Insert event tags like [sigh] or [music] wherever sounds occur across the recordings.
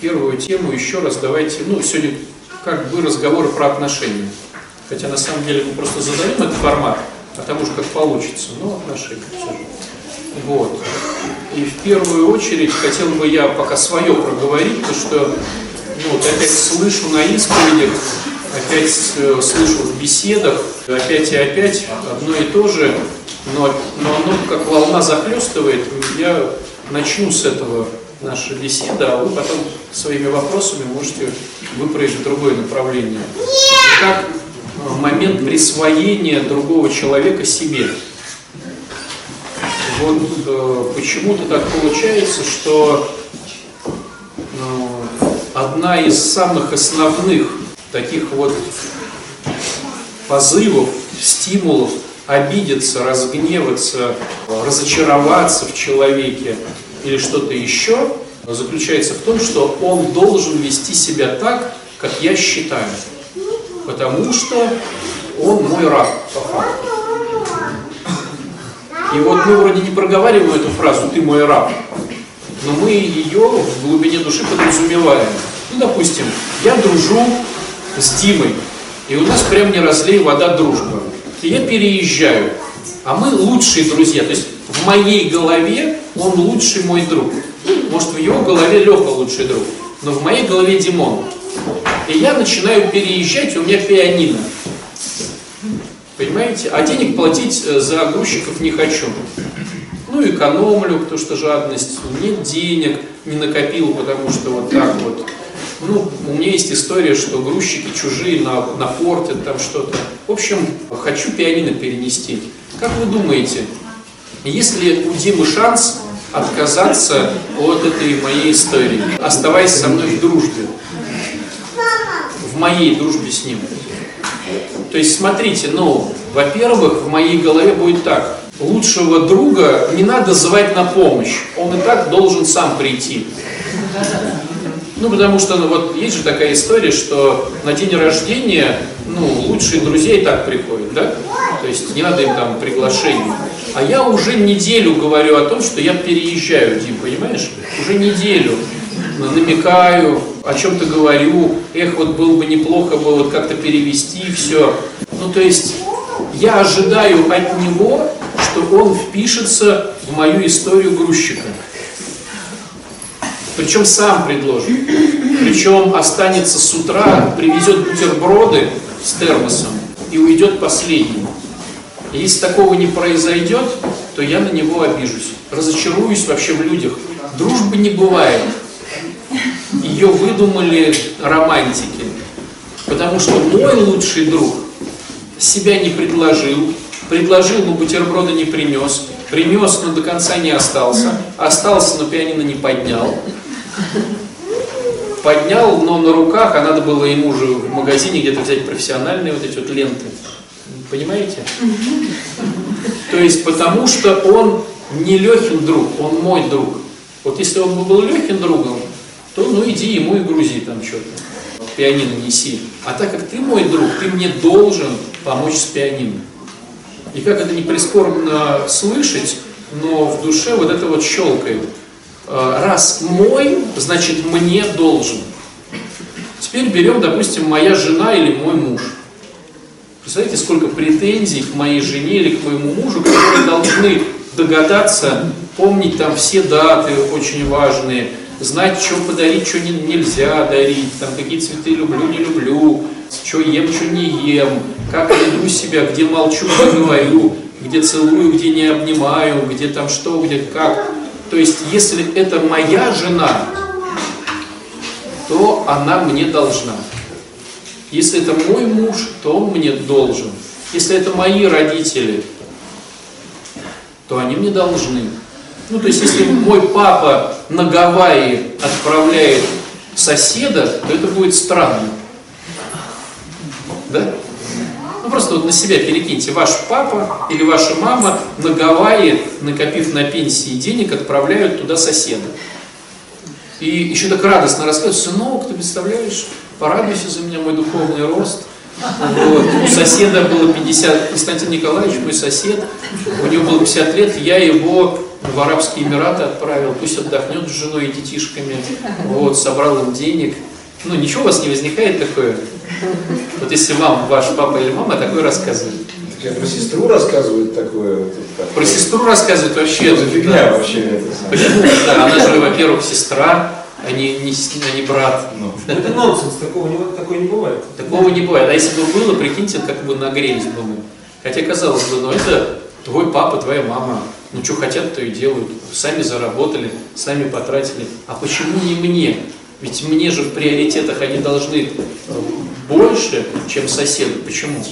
Первую тему еще раз давайте, ну, сегодня как бы разговоры про отношения. Хотя на самом деле мы просто задаем этот формат, а там уж как получится, но отношения все же. Вот. И в первую очередь хотел бы я пока свое проговорить, то что ну, вот опять слышу на исповедях, опять э, слышу в беседах, опять и опять одно и то же, но, но оно как волна захлестывает, я начну с этого наша беседа, а вы потом своими вопросами можете выправить в другое направление. Как момент присвоения другого человека себе. Вот э, почему-то так получается, что э, одна из самых основных таких вот позывов, стимулов обидеться, разгневаться, разочароваться в человеке или что-то еще, заключается в том, что он должен вести себя так, как я считаю. Потому что он мой раб, по факту. И вот мы вроде не проговариваем эту фразу «ты мой раб», но мы ее в глубине души подразумеваем. Ну, допустим, я дружу с Димой, и у нас прям не разлей вода дружба. И я переезжаю, а мы лучшие друзья. То есть в моей голове он лучший мой друг. Может, в его голове Леха лучший друг, но в моей голове Димон. И я начинаю переезжать, у меня пианино. Понимаете? А денег платить э, за грузчиков не хочу. Ну, экономлю, потому что жадность. Нет денег, не накопил, потому что вот так вот. Ну, у меня есть история, что грузчики чужие на, напортят там что-то. В общем, хочу пианино перенести. Как вы думаете, есть ли у Димы шанс отказаться от этой моей истории, оставаясь со мной в дружбе? В моей дружбе с ним. То есть, смотрите, ну, во-первых, в моей голове будет так. Лучшего друга не надо звать на помощь. Он и так должен сам прийти. Ну, потому что, ну, вот есть же такая история, что на день рождения, ну, лучшие друзья и так приходят, да? То есть не надо им там приглашение. А я уже неделю говорю о том, что я переезжаю, Дим, понимаешь? Уже неделю намекаю, о чем-то говорю, эх, вот было бы неплохо бы вот как-то перевести все. Ну, то есть я ожидаю от него, что он впишется в мою историю грузчика. Причем сам предложит. Причем останется с утра, привезет бутерброды с термосом и уйдет последним. Если такого не произойдет, то я на него обижусь. Разочаруюсь вообще в людях. Дружбы не бывает. Ее выдумали романтики. Потому что мой лучший друг себя не предложил, предложил, но бутерброда не принес, принес, но до конца не остался, остался, но пианино не поднял, поднял, но на руках, а надо было ему же в магазине где-то взять профессиональные вот эти вот ленты. Понимаете? То есть потому что он не Лехин друг, он мой друг. Вот если он бы был Лехин другом, то ну иди ему и грузи там что-то. Пианино неси. А так как ты мой друг, ты мне должен помочь с пианино. И как это не прискорбно слышать, но в душе вот это вот щелкает. А, раз мой, значит мне должен. Теперь берем, допустим, моя жена или мой муж. Представляете, сколько претензий к моей жене или к моему мужу, которые должны догадаться, помнить там все даты очень важные, знать, что подарить, что не, нельзя дарить, там какие цветы люблю, не люблю, что ем, что не ем, как веду себя, где молчу, где говорю, где целую, где не обнимаю, где там что, где как. То есть, если это моя жена, то она мне должна. Если это мой муж, то он мне должен. Если это мои родители, то они мне должны. Ну, то есть, если мой папа на Гавайи отправляет соседа, то это будет странно. Да? Ну, просто вот на себя перекиньте. Ваш папа или ваша мама на Гавайи, накопив на пенсии денег, отправляют туда соседа. И еще так радостно рассказывают, сынок, ты представляешь, порадуйся за меня, мой духовный рост. Вот. У соседа было 50, Константин Николаевич, мой сосед, у него было 50 лет, я его в Арабские Эмираты отправил, пусть отдохнет с женой и детишками, вот, собрал им денег. Ну, ничего у вас не возникает такое? Вот если вам ваш папа или мама такое рассказывает. Я про сестру рассказывают такое. Про сестру рассказывает вообще. За фигня вообще это самое? Почему? Да, она же, во-первых, сестра, а не, не, а не брат. Ну, Это нонсенс, такого не, такое не бывает. Такого не бывает. А если бы было, прикиньте, как бы нагрелись бы мы. Хотя, казалось бы, ну это твой папа, твоя мама. Ну что хотят, то и делают. Сами заработали, сами потратили. А почему не мне? Ведь мне же в приоритетах они должны э, больше, чем соседу. Почему?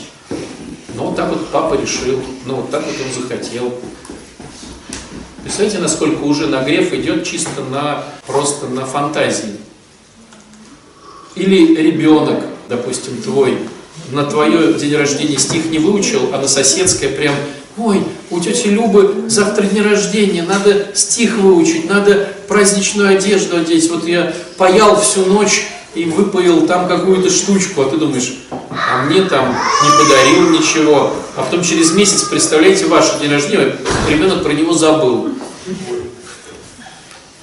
Ну вот так вот папа решил, ну вот так вот он захотел. Представляете, насколько уже нагрев идет чисто на, просто на фантазии. Или ребенок, допустим, твой, на твое день рождения стих не выучил, а на соседское прям, ой, у тети Любы завтра день рождения, надо стих выучить, надо праздничную одежду одеть. Вот я паял всю ночь и выпаил там какую-то штучку, а ты думаешь, а мне там не подарил ничего. А потом через месяц, представляете, ваше день рождения, ребенок про него забыл.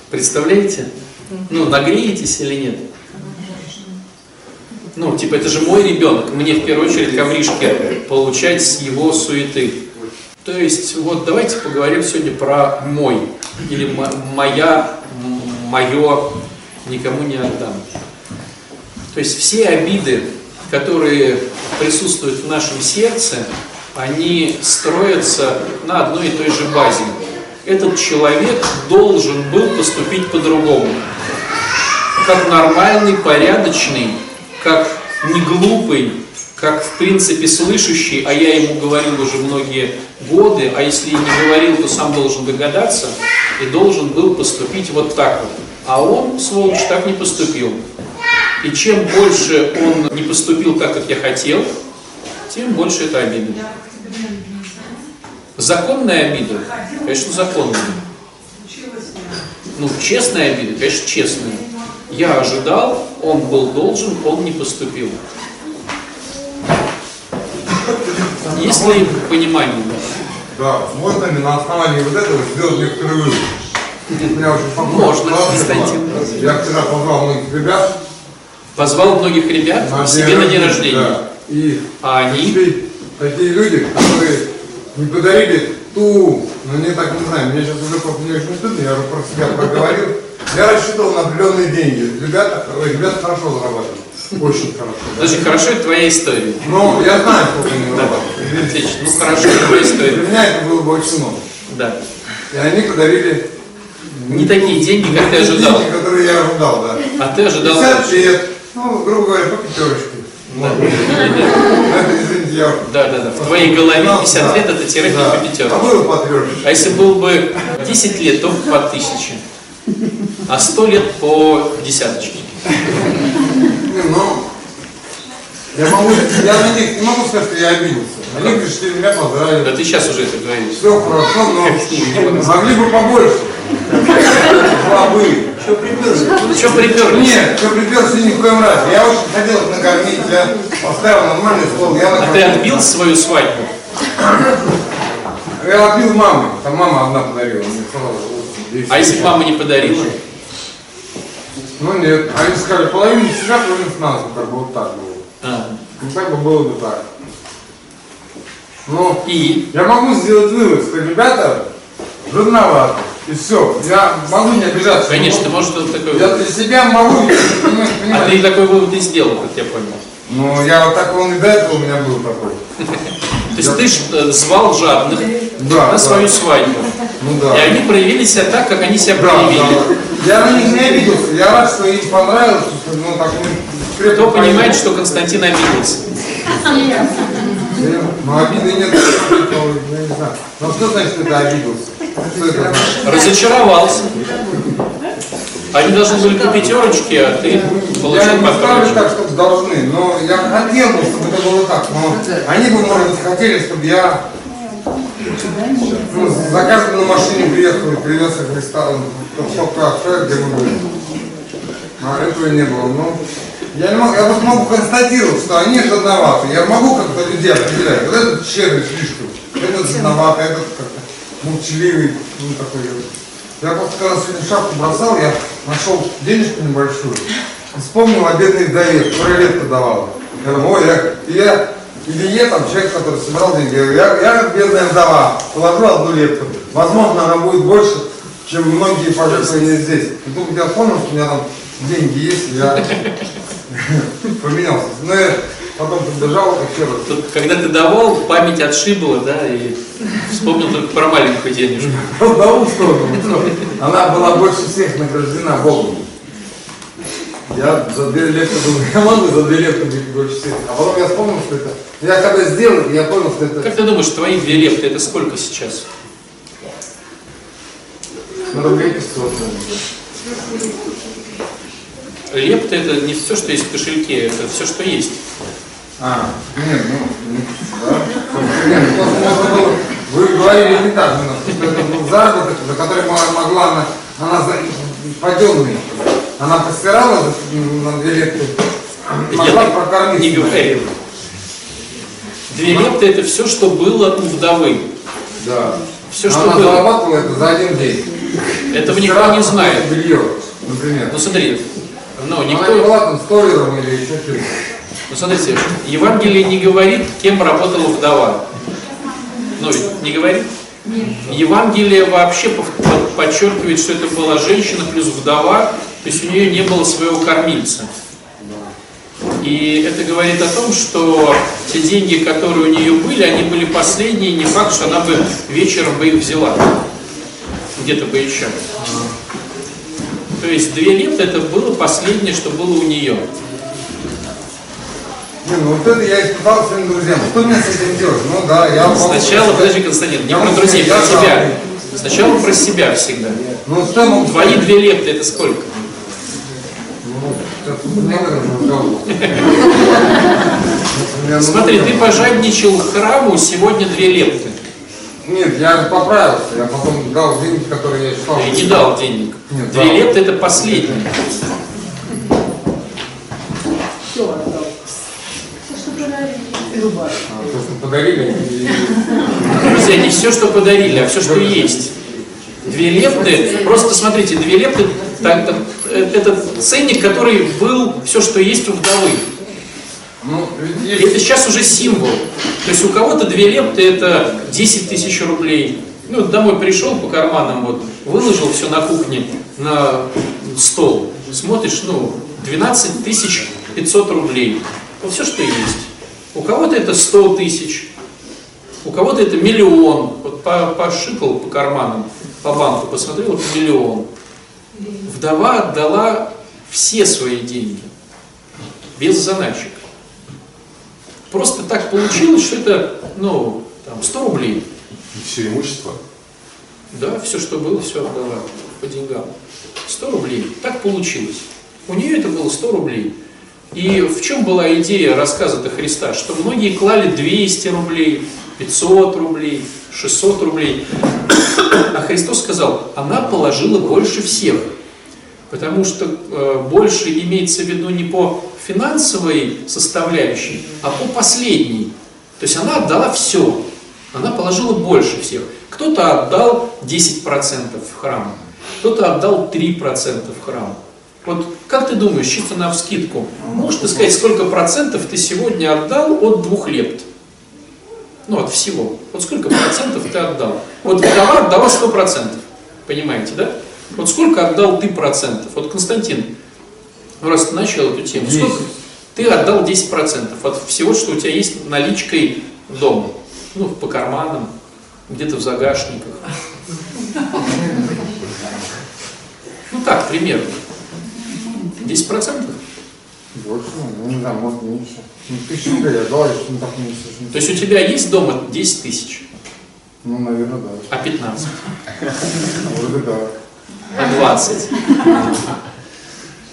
Представляете? Ну, нагреетесь или нет? Ну, типа, это же мой ребенок, мне в первую очередь ковришки получать с его суеты. То есть, вот давайте поговорим сегодня про мой, или мо- моя, мое, никому не отдам. То есть все обиды, которые присутствуют в нашем сердце, они строятся на одной и той же базе. Этот человек должен был поступить по-другому как нормальный, порядочный, как не глупый, как в принципе слышащий, а я ему говорил уже многие годы, а если и не говорил, то сам должен догадаться и должен был поступить вот так вот. А он, сволочь, так не поступил. И чем больше он не поступил так, как я хотел, тем больше это обида. Законная обида, конечно, законная. Ну, честная обида, конечно, честная. Я ожидал, он был должен, он не поступил. Есть ли понимание? Да, можно ли на основании вот этого сделать некоторые выводы? Меня очень. Можно, Константин. Я вчера позвал многих ребят. Позвал многих ребят к себе на день рождения. Да. И А они? такие люди, которые не подарили ту, ну не так, не знаю, мне сейчас уже просто не очень стыдно, я уже про себя проговорил. Я рассчитывал на определенные деньги. Ребята, ребята хорошо зарабатывают. Очень хорошо. Подожди, хорошо, это твоя история. Но я знаю, сколько они зарабатывают. Отлично. Ну хорошо, это твоя Для история. меня это было бы очень много. Да. И они подарили Не такие деньги, как ты ожидал. деньги, которые я ожидал, да. А ты ожидал 50 лет, ну, грубо говоря, по пятерочке. Вот. Я... Да, да, да. В твоей голове Да, 50 да. лет это тире Да. по А было по трешечке. А если был бы 10 лет, то по тысяче. А 100 лет по десяточке. Ну, я, могу, я на них не могу сказать, что я обиделся. Они пришли, меня Да поздравили. ты сейчас уже это говоришь. Все хорошо, но [laughs] могли бы побольше. Была бы. Что приперли? Ну что приперлись? Нет, все приперся ни в коем разе. Я очень хотел накормить, я поставил нормальный стол, я А ты отбил свою свадьбу? Я отбил мамы, там мама одна подарила. А если мама не подарила? Ну нет, они сказали, половину себя, с нас, как бы вот так было. А. Ну так бы было бы так. Ну, И? я могу сделать вывод, что ребята жирноваты. И все. Я могу не обижаться. Конечно, ты можешь что-то такое... Я для себя могу, понимаешь, А ты такой вывод и сделал, как я понял. Ну, я вот так, он и до этого у меня был такой. То есть ты э, звал жадных на свою свадьбу. Ну да. И они проявили себя так, как они себя проявили. Я на них не обиделся. Я рад, что им понравилось, ну, так мы Кто понимает, что Константин обиделся? Ну, обиды нет, я не знаю. Ну, что значит это обиделся? Разочаровался. Они должны были по пятерочке, а ты Я получил не по ставлю так, чтобы должны, но я хотел бы, чтобы это было так. Но они бы, может быть, хотели, чтобы я ну, за каждым на машине приехал и привез их в ресторан, в кафе, где мы были. А этого не было. Ну, я, не могу, я вот могу констатировать, что они жадноваты. Я могу как-то людей определять. Вот этот щедрый слишком, этот жадноватый, этот молчаливый. ну, такой, я просто когда сегодня шапку бросал, я нашел денежку небольшую, вспомнил о бедной вдове, которая летку давала. Я думаю, ой, я, и я, или я там человек, который собирал деньги, я, я, я бедная вдова, положу одну летку, возможно, она будет больше, чем многие пожертвования здесь. И тут я вспомнил, что у меня там деньги есть, и я [laughs] поменялся. Ну, я потом подбежал еще раз. Тут, когда ты давал, память отшибла, да, и вспомнил только про маленькую денежку. Вдову сторону. Она была больше всех награждена Богом. Я за две лепты думаю, я могу за две лепты быть больше всех. А потом я вспомнил, что это... Я когда сделал, я понял, что это Как ты думаешь, твои две лепты это сколько сейчас? на рублей 500. Лепта это не все, что есть в кошельке, это все, что есть. А, нет, ну, не- да. Нет, ну, просто можно было... Вы говорили не так, ну, что это был заработок, за который мо- могла она, она за, паденный. Она постирала за- на две лепты, могла прокормить. не говорил. Две лепты это все, что было у вдовы. Да. Все, что она было. зарабатывала это за один день. Этого никто Стирала не знает. Белье, например. Ну смотри, ну Она никто, была там столером или еще что-то. Ну смотрите, Евангелие не говорит, кем работала вдова. Ну ведь не говорит. Евангелие вообще подчеркивает, что это была женщина плюс вдова, то есть у нее не было своего кормильца. И это говорит о том, что те деньги, которые у нее были, они были последние, не факт, что она бы вечером бы их взяла. Где-то бы еще. То есть две лепты это было последнее, что было у нее. Не, ну вот это я испытал своим друзьям. Что мне с этим делать? Ну да, я могу Сначала, сказать- подожди, Константин, не Я про могу друзей, про себя. Сначала про себя всегда. Ну могу Твои две лепты это сколько? Ну, ну, Смотри, ты пожадничал храму, сегодня две лепты. Нет, я поправился. Я потом дал деньги, которые я считал. Ты не дал денег. Нет, Две дал. лепты это последнее. Все А, То, что подарили. Друзья, не все, что подарили, а все, что есть. Две лепты, просто смотрите, две лепты, так, э, это ценник, который был все, что есть у вдовы. Ну, ведь это есть сейчас уже символ. То есть у кого-то две лепты это 10 тысяч рублей. Ну, домой пришел по карманам, вот, выложил все на кухне на стол. Смотришь, ну, 12 тысяч 500 рублей. Вот все, что есть. У кого-то это 100 тысяч, у кого-то это миллион. Вот по- пошикал по карманам, по банку, посмотрел, это миллион. Вдова отдала все свои деньги, без заначек. Просто так получилось, что это, ну, там, 100 рублей. Все имущество. Да, все, что было, все отдала по деньгам. 100 рублей. Так получилось. У нее это было 100 рублей. И в чем была идея рассказа-то Христа? Что многие клали 200 рублей, 500 рублей, 600 рублей. А Христос сказал, она положила больше всех. Потому что э, больше имеется в виду не по финансовой составляющей, а по последней. То есть она отдала все. Она положила больше всех. Кто-то отдал 10% в храм, кто-то отдал 3% в храм. Вот как ты думаешь, чисто на вскидку, можешь ты сказать, сколько процентов ты сегодня отдал от двух лепт? Ну, от всего. Вот сколько процентов ты отдал? Вот вдова отдала 100%. Понимаете, да? Вот сколько отдал ты процентов? Вот Константин, ну, раз ты начал эту тему, сколько? Ты отдал 10% от всего, что у тебя есть наличкой дома. Ну, по карманам, где-то в загашниках. Ну так, примерно. 10%? больше, ну, не знаю, может меньше. Ну, тысячу рублей я дал, если не так меньше. То есть у тебя есть дома 10 тысяч, Ну, наверное, да. а 15, [laughs] Вроде да. а 20.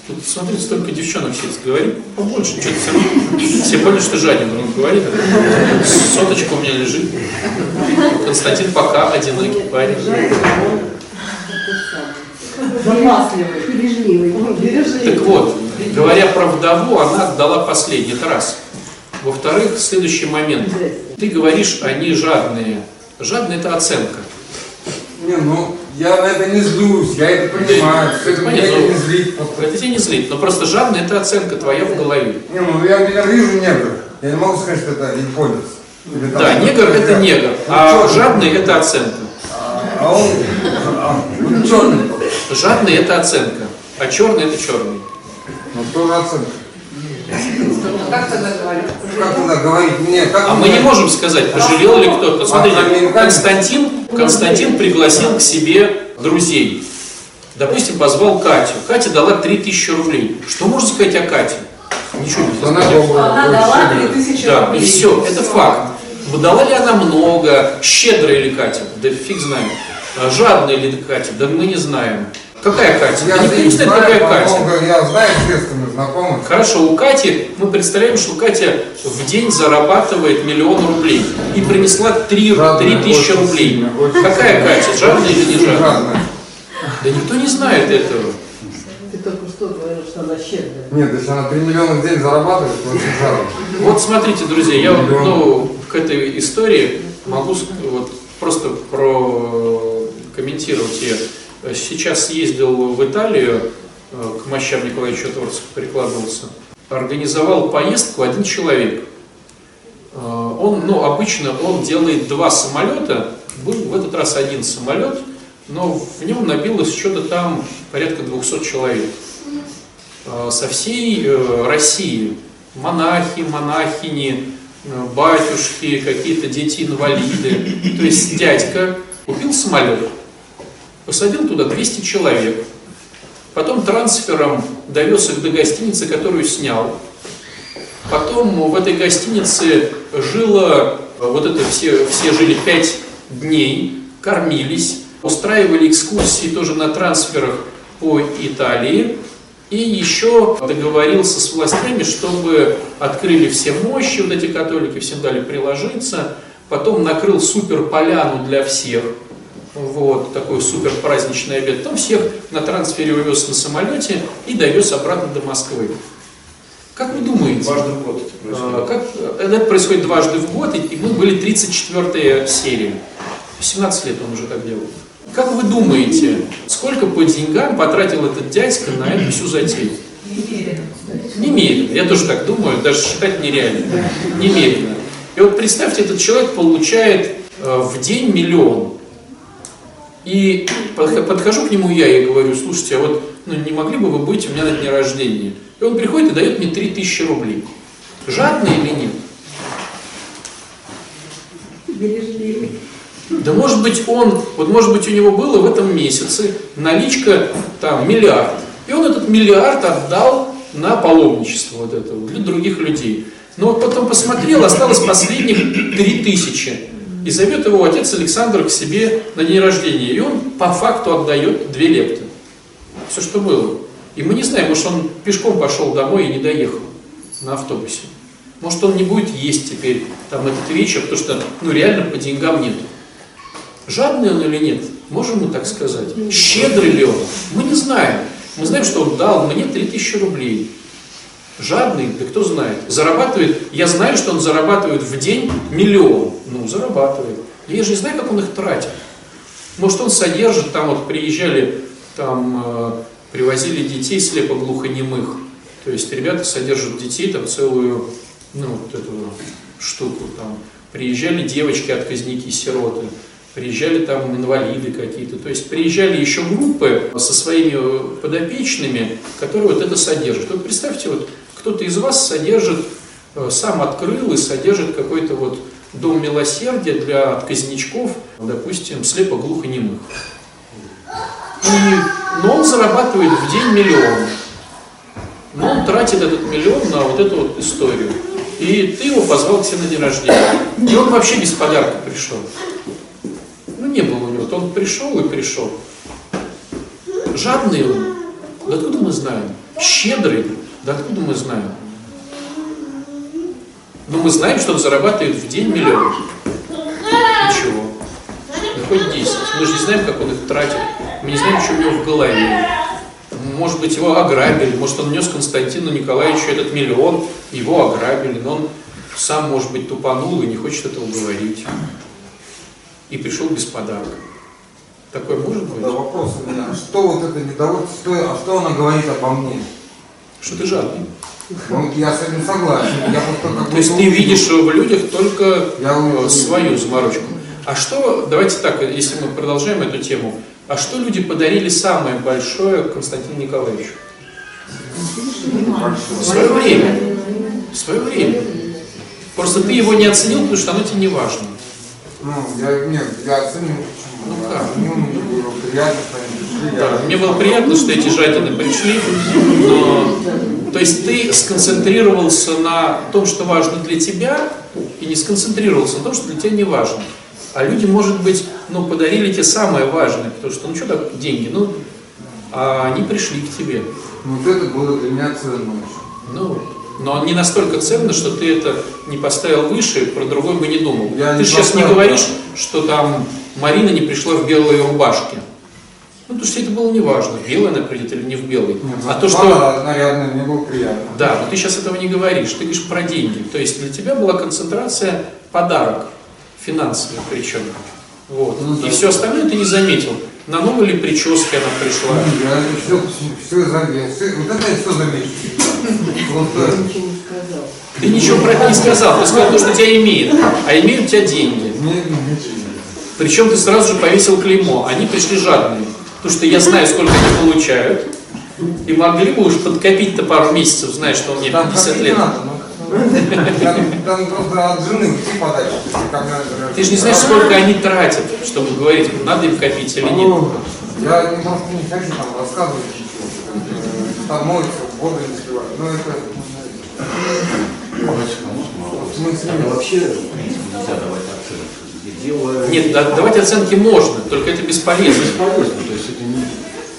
Тут, смотри, столько девчонок сидит, говори побольше, что-то все равно. Все поняли, что жаден, он говорит. Соточка у меня лежит. Константин пока одинокий парень. Запасливый. Бережливый. Бережливый. Так вот, говоря про вдову, она отдала последний это раз. Во-вторых, следующий момент. Ты говоришь, они жадные. Жадные – это оценка. Не, ну, я на это не злюсь, я это понимаю, что это меня не злит. просто. Это тебя не злит, но просто жадный это оценка твоя в голове. Не, ну я, я вижу негр, я не могу сказать, что это японец. Или там- Да, негр это негр, Ну, а чёрный. жадный это оценка. А он, а, он черный. Жадный это оценка, а черный это черный. Ну, тоже оценка. Как тогда говорят? Как тогда говорить мне? Как А мы не можем сказать, пожалел ли кто-то. Смотрите, А, американец? Константин, Константин пригласил к себе друзей. Допустим, позвал Катю. Катя дала 3000 рублей. Что можно сказать о Кате? Ничего нельзя Она Она дала щедрая. 3000 Да, рублей. и все, это факт. Дала ли она много, щедрая ли Катя? Да фиг знает. А Жадная ли Катя? Да мы не знаем. Какая Катя? Я да никто не знает, какая Катя. много, я знаю известных знакомых. Хорошо, у Кати, мы представляем, что Катя в день зарабатывает миллион рублей и принесла 3, Жадная, тысячи очень рублей. сильно, очень Какая сильно. Катя, жадная или не жадная? Жадная. Да никто не знает этого. Ты только что говорил, что она щедрая. Нет, если она 3 миллиона в день зарабатывает, то очень жадная. Вот смотрите, друзья, я вот, ну, к этой истории могу вот, просто прокомментировать ее. Сейчас ездил в Италию, э, к мощам Николая Чудорцев прикладывался, организовал поездку один человек. Э, Он, ну, обычно он делает два самолета, был в этот раз один самолет, но в нем набилось что-то там порядка 200 человек э, со всей э, России. Монахи, монахини, э, батюшки, какие-то дети-инвалиды. То есть дядька купил самолет, посадил туда 200 человек, потом трансфером довез их до гостиницы, которую снял. Потом в этой гостинице жило, э, вот это все, все жили 5 дней, кормились, устраивали экскурсии тоже на трансферах по Италии. И еще договорился с властями, чтобы открыли все мощи, вот эти католики, всем дали приложиться. Потом накрыл супер поляну для всех. Вот, такой супер праздничный обед. Там всех на трансфере увез на самолете и довез обратно до Москвы. Как вы думаете? Дважды в год это А, происходит. Как, это происходит дважды в год, и мы были 34 серия. 17 лет он уже так делал. Как вы думаете, сколько по деньгам потратил этот дядька на эту всю затею? Немерено. Я тоже так думаю, даже считать нереально. Немерено. И вот представьте, этот человек получает э, в день миллион. И подх- подхожу к нему я и говорю, слушайте, а вот ну, не могли бы вы быть у меня на дне рождения? И он приходит и дает мне 3000 рублей. Жадный или нет? Бережливый. Да может быть он, вот может быть у него было в этом месяце наличка там миллиард. И он этот миллиард отдал на паломничество вот это вот, для других людей. Но вот потом посмотрел, осталось последних три тысячи. И зовет его отец Александр к себе на день рождения. И он по факту отдает две лепты. Все, что было. И мы не знаем, может он пешком пошел домой и не доехал на автобусе. Может он не будет есть теперь там этот вечер, потому что ну реально по деньгам нет. Жадный он или нет? Можем мы так сказать? Щедрый ли он? Мы не знаем. Мы знаем, что он дал мне 3000 рублей. Жадный, да кто знает. Зарабатывает, я знаю, что он зарабатывает в день миллион. Ну, зарабатывает. Я же не знаю, как он их тратит. Может, он содержит, там вот приезжали, там э, привозили детей слепо-глухонемых. То есть ребята содержат детей, там целую, ну, вот эту штуку. Там. Приезжали девочки-отказники, сироты. Приезжали там инвалиды какие-то. То есть приезжали еще группы со своими подопечными, которые вот это содержат. Вот представьте, вот кто-то из вас содержит, э, сам открыл и содержит какой-то вот дом милосердия для отказничков, допустим, слепо-глухонемых. И, но он зарабатывает в день миллион. Но он тратит этот миллион на вот эту вот историю. И ты его позвал к себе на день рождения. И он вообще без подарка пришел. Ну, не было у него. Вот он пришел и пришел. Жадный он. Да откуда мы знаем? Щедрый. Да откуда мы знаем? Но мы знаем, что он зарабатывает в день миллион. Ничего. Да хоть 10. Мы же не знаем, как он их тратит. Мы не знаем, что у него в голове. Может быть, его ограбили. Может, он нес Константину Николаевичу этот миллион, его ограбили. Но он сам, может быть, тупанул и не хочет этого говорить. И пришел без подарка. Такое может быть? Да, вопрос у меня. Что вот это недовольство, что, а что она говорит обо мне? Что ты жадный. Ну, я с этим согласен. Я просто То есть ты видишь в людях только Я э, увидел. свою заморочку. А что, давайте так, если мы продолжаем эту тему, а что люди подарили самое большое Константину Николаевичу? В свое время. В свое время. Просто ты его не оценил, потому что оно тебе не важно. Ну, я, нет, я оценил, почему. Ну, я как? оценил, мне было приятно, что они пришли. я- Да, мне было приятно, что эти жадины пришли, но то есть ты сконцентрировался на том, что важно для тебя, и не сконцентрировался на том, что для тебя не важно. А люди, может быть, ну, подарили тебе самое важное, потому что, ну что так, деньги, ну, а они пришли к тебе. Вот это было для меня ценно. Ну, но не настолько ценно, что ты это не поставил выше, про другой бы не думал. Я ты не сейчас не поставил, говоришь, что там Марина не пришла в белой рубашке. Ну, потому что это было не важно, в белой она придет или не в белой. Нет, а то, что... она нарядная, мне было приятно. Да, но ты сейчас этого не говоришь, ты говоришь про деньги. То есть для тебя была концентрация подарок, финансовый причем. Вот. Ну, да. И все остальное ты не заметил. На новой ли прическе она пришла? Я все, все, заметил. Вот это я все заметил. Сказал. Ты ничего про это не сказал, ты сказал то, что тебя имеет. А имеют у тебя деньги. мне. Причем ты сразу же повесил клеймо. Они пришли жадные. Потому что я знаю, сколько они получают. И могли бы уж подкопить-то пару месяцев, зная, что мне Там 50 как лет. надо, ну. Там, там просто от жены уйти подальше. как надо. Ты же не знаешь, сколько они тратят, чтобы говорить, надо им копить или нет. Ну, Я не, просто не хочу там рассказывать ничего. Там моется, воду не сливать. Ну это... Вот мы с ними Вообще нельзя давать оценки. Дело Нет, да- давать оценки можно, только это бесполезно. бесполезно, то есть это не...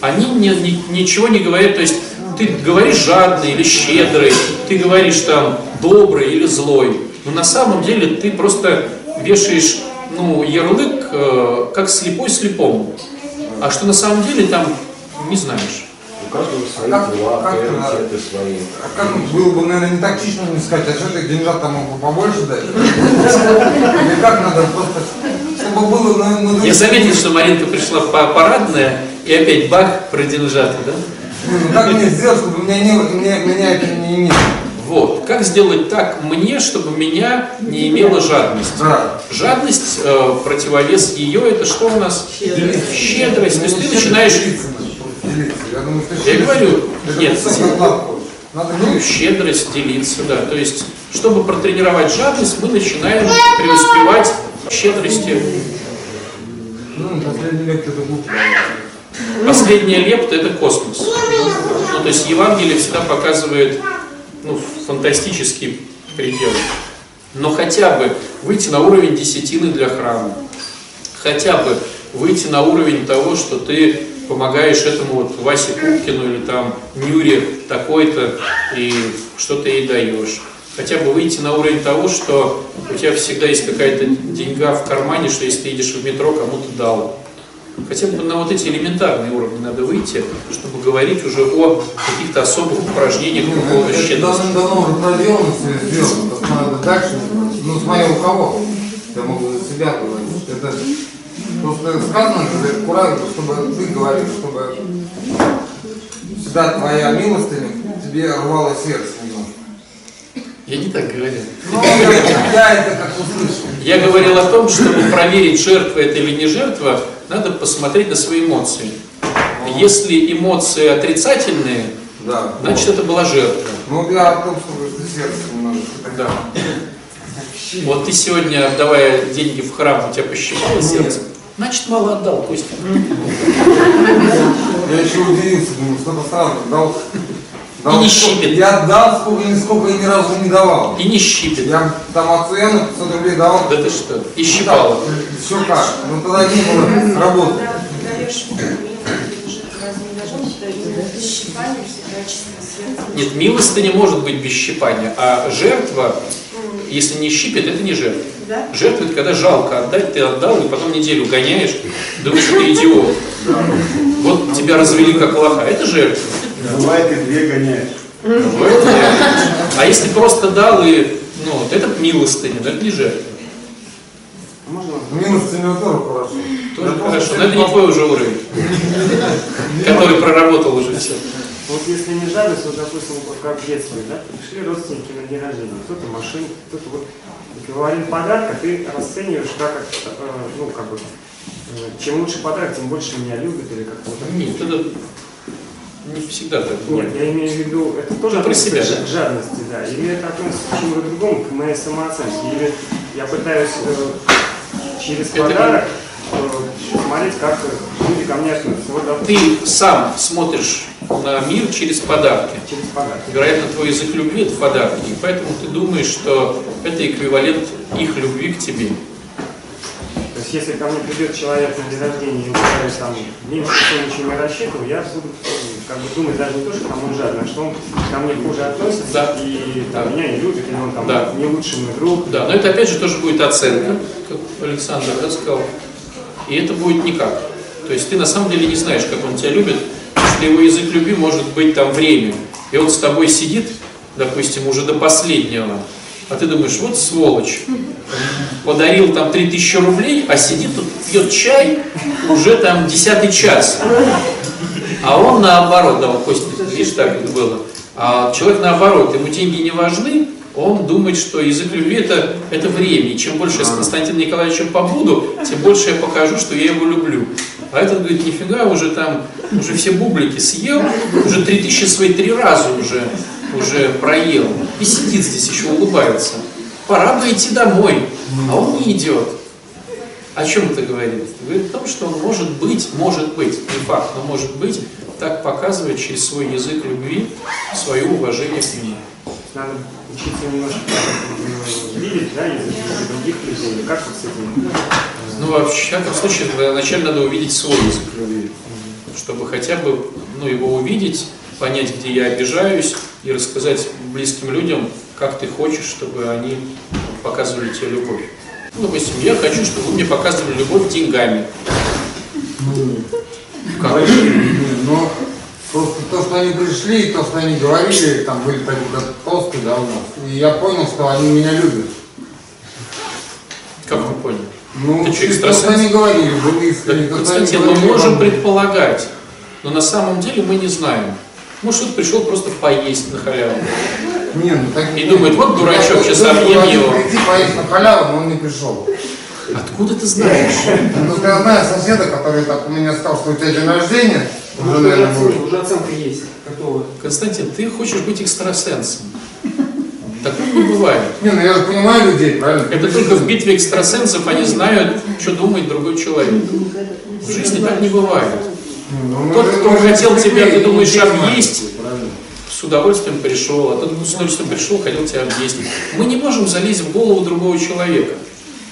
Они не- ни- ничего не говорят, то есть ты говоришь жадный или щедрый, ты говоришь там добрый или злой, но на самом деле ты просто вешаешь ну, ярлык, э, как слепой слепому. А что на самом деле там не знаешь. У каждого свои Как- дела, как приоритеты свои. А как было бы, наверное, не тактично не сказать, а что ты деньжат там мог бы побольше дать? Или как надо просто, чтобы было Я заметил, что Маринка пришла па- парадная, и опять бах про деньжаты, да? Ну, как мне сделать, чтобы меня, не, меня, меня это не имело? Вот. Как сделать так мне, чтобы меня не имела жадность? Да. Жадность, э, противовес ее, это что у нас? Щедрость. Щедрость. То есть ты начинаешь, Делиться, делиться. Я думаю, что я говорю, это нет. Надо ну, щедрость, делиться, да. То есть, чтобы протренировать жадность, мы начинаем преуспевать в щедрости. Ну, последний век это глупо. Последняя лепта – это космос. Ну, то есть Евангелие всегда показывает ну, фантастические пределы. Но хотя бы выйти на уровень десятины для храма, хотя бы выйти на уровень того, что ты помогаешь этому вот Васе Пупкину или там Нюре такой-то и что-то ей даешь. Хотя бы выйти на уровень того, что у тебя всегда есть какая-то деньга в кармане, что если ты едешь в метро, кому-то дал. Хотя бы на вот эти элементарные уровни надо выйти, чтобы говорить уже о каких-то особых упражнениях по поводу Это щедрости. давно уже проделано, сделано. Надо дальше, ну, с моего руководства. Я могу за себя говорить. Это просто сказано, что аккуратно, чтобы ты говорил, чтобы всегда твоя милостыня тебе рвала сердце. Я не так говорю. Ну, я, я это как услышал. Я говорил о том, чтобы проверить, жертва это или не жертва, надо посмотреть на свои эмоции. Если эмоции отрицательные, Да. значит это была жертва. Ну, я о том, чтобы ты сердце немножко. Да. Вот ты сегодня, отдавая деньги в храм, у тебя пощипало сердце, значит мало отдал, Костя. Я еще удивился, думаю, что-то сразу дал. И не щипет. Я дал, сколько, сколько я ни разу не давал. И не щипет. Я там Цуэна 500 рублей давал. Да ты что? И щипало. Еще как. Ну тогда не было работы. Нет, милостыня не может быть без щипания, а жертва, если не щипет, это не жертва. Да? Жертва это когда жалко отдать, ты отдал, и потом неделю гоняешь, думаешь, ты идиот. Вот тебя развели как лоха, это жертва. Бывает и две да. А если просто дал и, ну, вот это милостыня, но это не жертва. Можно Минус температура хорошо. Тоже хорошо, но это не твой уже уровень, который проработал уже все. Вот если не жадность, вот, допустим, вот как в детстве, да, пришли родственники на день рождения, кто-то машин, кто-то вот эквивалент подарка, ты расцениваешь как, э, ну, как бы, э, чем лучше подарок, тем больше меня любят или как-то вот так. Нет, это не всегда так Нет, бывает. я имею в виду, это тоже Ну, про себя, к да. жадности, да, или это относится к чему-то другому, к моей самооценке, или я пытаюсь э, через подарок э, смотреть, как люди ко мне относятся. Вот, допустим, Ты сам смотришь на мир через подарки. через подарок. Вероятно, твой язык любви – это подарки, и поэтому ты думаешь, что это эквивалент их любви к тебе. Есть, если ко мне придет человек на день рождения и ударит там меньше чем я рассчитывал, я буду э, как бы думать даже не то, что там он жадный, а что он ко мне хуже относится Да. и там, Да. меня не любит, или он там Да. не лучший мой друг. Да, но это опять же тоже будет оценка, как Александр да, сказал, и это будет никак. То есть ты на самом деле не знаешь, как он тебя любит, что его язык любви может быть там время. И он с тобой сидит, допустим, уже до последнего, а ты думаешь, вот сволочь, подарил там 3000 рублей, а сидит тут, пьет чай, уже там десятый час. А он наоборот, да, вот Костя, видишь, так это было. А человек наоборот, ему деньги не важны, он думает, что язык любви это, это время. И чем больше я с Константином Николаевичем побуду, тем больше я покажу, что я его люблю. А этот говорит, нифига, уже там, уже все бублики съел, уже 3000 свои три раза уже, уже проел. И сидит здесь еще улыбается. Пора бы идти домой, а он не идет. О чем это говорит? Говорит о том, что он может быть, может быть, не факт, но может быть, так показывает через свой язык любви свое уважение к нему. Надо учиться немножко э, видеть, да, язык других людей, как вот с этим. Ну, во всяком случае, вначале надо увидеть свой язык любви, чтобы хотя бы ну, его увидеть, понять, где я обижаюсь, и рассказать близким людям, как ты хочешь, чтобы они показывали тебе любовь. Ну, допустим, я хочу, чтобы вы мне показывали любовь деньгами. Как? Но просто то, что они пришли, то, что они говорили, там были такие да, у нас. И я понял, что они меня любят. Как вы поняли? Ну, Ты что, то, что экстрасенс? они говорили, были искренне, Константин, мы можем предполагать, но на самом деле мы не знаем. Может, кто-то пришел просто поесть на халяву. Не, ну так И думает, вот дурачок, сейчас объем его. прийти поесть на халяву, но он не пришел. Откуда ты знаешь? Ну, я знаю соседа, который так у меня сказал, что у тебя день рождения, уже, наверное, будет. уже оценка есть, готовая. Константин, ты хочешь быть экстрасенсом. Такого не бывает. Не, ну я же понимаю людей, правильно? Это только в битве экстрасенсов они знают, что думает другой человек. В жизни так не бывает. Ну, Тот, мы- кто же хотел тебя, ты думаешь, объесть, с удовольствием пришел, а тот с удовольствием пришел, хотел тебя объесть. Мы не можем залезть в голову другого человека.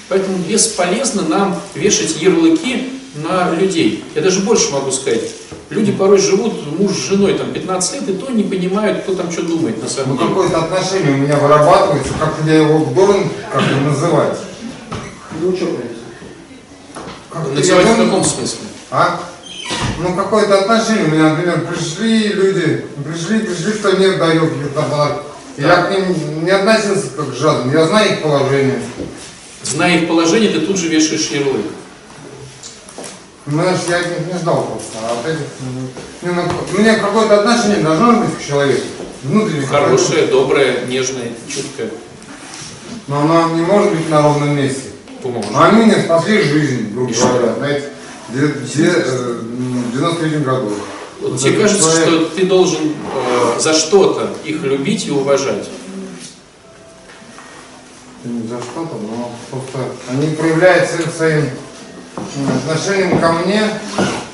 Поэтому бесполезно нам вешать ярлыки на людей. Я даже больше могу сказать. Люди порой живут, муж с женой там 15 лет, и то не понимают, кто там что думает на Ну самом деле. какое-то отношение у меня вырабатывается, как я его должен как бы называть. Ну, что, Называть в каком смысле? А? Ну какое-то отношение у меня, например, пришли люди, пришли, пришли, кто мне дает какие-то подарки. Я к ним не относился как к жадным, я знаю их положение. Зная их положение, ты тут же вешаешь ярлык. Знаешь, я от них не ждал просто, а от этих... не, ну, у меня какое-то отношение должно быть к человеку. Внутренне. Хорошее, доброе, нежное, чуткое. Но оно не может быть на ровном месте. Поможет. Они мне спасли жизнь, грубо что? говоря, знаете, где, где, э, м, в 93 году. Вот тебе кажется, человек- что ты должен э, за что-то их любить и уважать. Не за что-то, но просто они проявляют своим- отношением ко мне,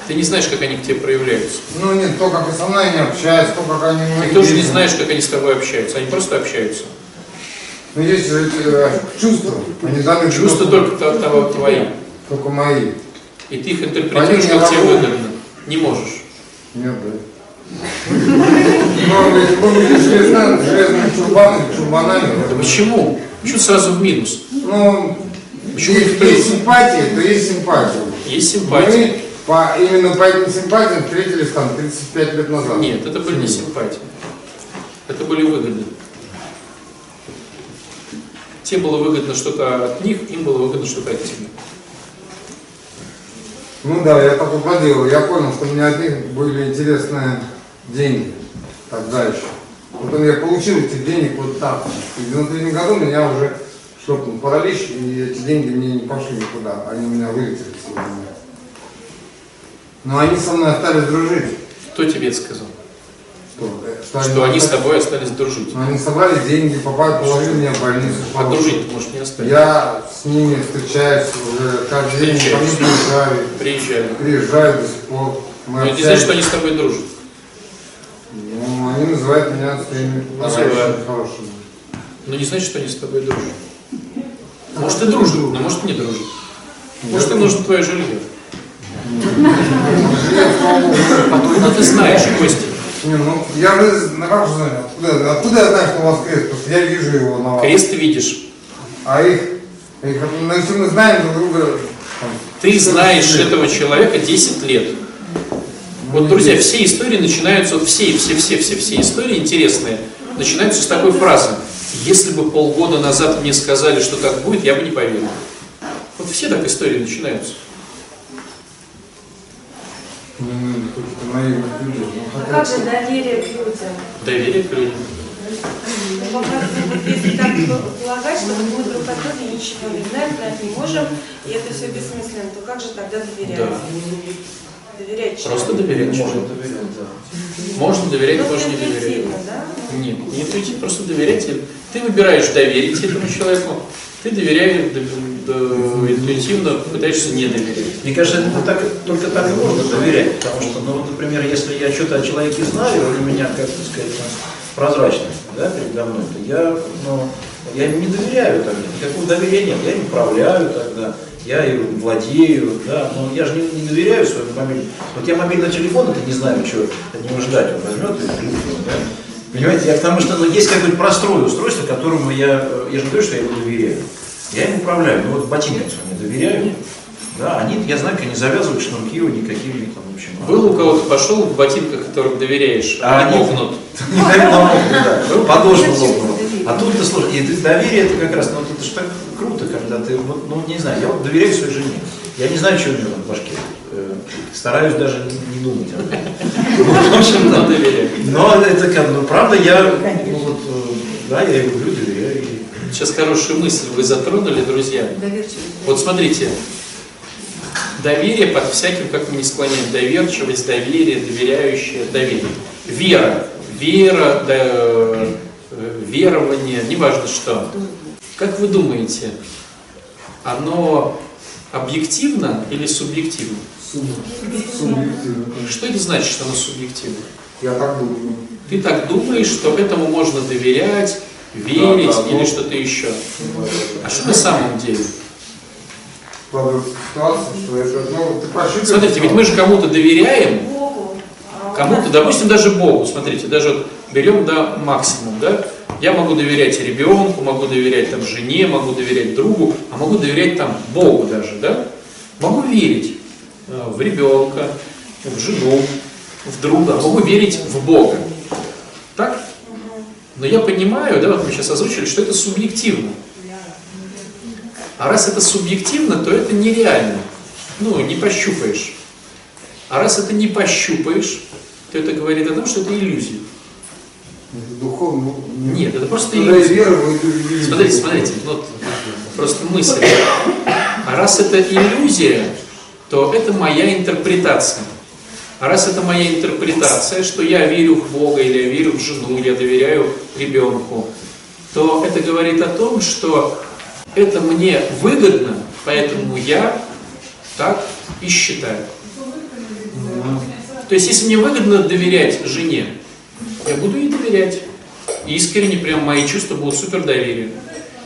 Ты не знаешь, как они к тебе проявляются. ну не то, как и со мной они общаются, то, как они Ты тоже не знаешь, как они с тобой общаются. Они просто общаются. Ну есть же э, чувства, они даны Чувства только то- того твои. только мои. И ты их интерпретируешь, как тебе выгодно. Не можешь. Нет, да. Но были железными, железными чурбанами, чурбанами, Да почему? Почему сразу в минус? ну, Почему плюс? есть симпатия, то есть симпатия. Есть симпатия. Мы по, именно по этим симпатиям встретились там 35 лет назад. Нет, это были не симпатии. Это были выгоды. Тебе было выгодно что-то от них, им было выгодно что-то от тебя. Ну да, я так уходил. Я понял, что у меня были интересные деньги тогда еще. Потом я получил этих денег вот так. И в 93 году меня уже шлепнул паралич, и эти деньги мне не пошли никуда. Они у меня вылетели сегодня. Но они со мной остались дружить. Кто тебе это сказал? Что, э, Что они с остались- тобой остались дружить. Они собрали деньги, попали, положили меня в больницу. А дружить ты, может, не остались? Я с ними встречаюсь уже каждый день, ко мне приезжали, Приезжали. приезжают до сих пор. Мы Но это не значит, что они с тобой дружат. Ну, они называют меня своими Называют. хорошими. Но не значит, что они с тобой дружат. Может и дружат, но может и не дружат. Может им нужно твое жилье. Ну ты знаешь, Костя. Не, ну, я же, ну, как же знаю, откуда, откуда я знаю, что у вас крест? Потому что я вижу его на вас. Крест ты видишь. А их, их, ну, если мы знаем друг друга, там, Ты знаешь 40 лет. этого человека 10 лет. Вот, друзья, все истории начинаются, вот все, все, все, все, все истории интересные, начинаются с такой фразы. Если бы полгода назад мне сказали, что так будет, я бы не поверил. Вот все так истории начинаются. Наивные люди. Ну, А как же доверие к людям? Доверие к людям. Ну, вот если так полагать, что мы друг от друга ничего не знаем, знать не можем, и это все бессмысленно, то как же тогда доверять? Да. Доверять Просто человеку? доверять Можно человеку. доверять, да. Можно доверять, Ну, можно не доверять. интуитивно, да? Нет, не интуитивно, просто доверять. Ты выбираешь доверить этому человеку, ты доверяешь интуитивно, пытаешься не доверять. Мне кажется, это так, только так и можно доверять, потому что, ну, вот, например, если я что-то о человеке знаю, он у меня, как сказать, прозрачный, да, передо мной, то я, ну, я не доверяю тогда, никакого доверия нет, я им управляю тогда, я им владею, да, но я же не, не доверяю своему мобильному. Вот я мобильный телефон, это не знаю, что от него ждать, он возьмет и кликнет, да. Понимаете, я потому что ну, есть какое-то простое устройство, которому я, э, я же не говорю, что я ему доверяю. Я им управляю, ну вот ботинкам своим я доверяю. Да, они, я знаю, как они завязывают шнурки у никакими там, в общем. Был у кого-то пошел в ботинках, которым доверяешь, А а они мокнут. Не [laughs] да. [laughs] Подошва лопнула. А тут ты слушай, и доверие это как раз, ну это же так круто, когда ты, вот, ну не знаю, я вот доверяю своей жене. Я не знаю, что у нее там в башке. Э, Стараюсь даже не, не думать об этом. Ну, в общем, да. Но доверяю. Но это как, ну правда, я, ну вот, э, да, я люблю, доверяю. Ей. Сейчас хорошую мысль вы затронули, друзья. Вот смотрите, доверие под всяким, как мы не склоняем, доверчивость, доверие, доверяющее, доверие. Вера, вера, да, э, верование, неважно что. Как вы думаете, оно объективно или субъективно? Субъективно. Что это значит, что оно субъективно? Я так думаю. Ты так думаешь, что этому можно доверять, верить Да, да, или ну. что-то еще? А что на самом деле? Ну. Смотрите, ведь мы же кому-то доверяем, Кому-то, допустим, даже Богу, смотрите, даже вот берем до максимум, да? Я могу доверять ребенку, могу доверять там жене, могу доверять другу, а могу доверять там Богу даже, да? Могу верить э, в ребенка, в жену, в друга, могу верить в Бога. Так? Но я понимаю, да, вот мы сейчас озвучили, что это субъективно. А раз это субъективно, то это нереально. Ну, не пощупаешь. А раз это не пощупаешь, то это говорит о том, что это иллюзия. Духовно. Нет, это просто иллюзия. вера. Смотрите, смотрите, вот просто мысль. А раз это иллюзия, то это моя интерпретация. А раз это моя интерпретация, что я верю в Бога, или я верю в жену, или я доверяю ребенку, то это говорит о том, что это мне выгодно, поэтому я так и считаю. То есть, если мне выгодно доверять жене, я буду ей доверять. Искренне, прям мои чувства будут супер доверие.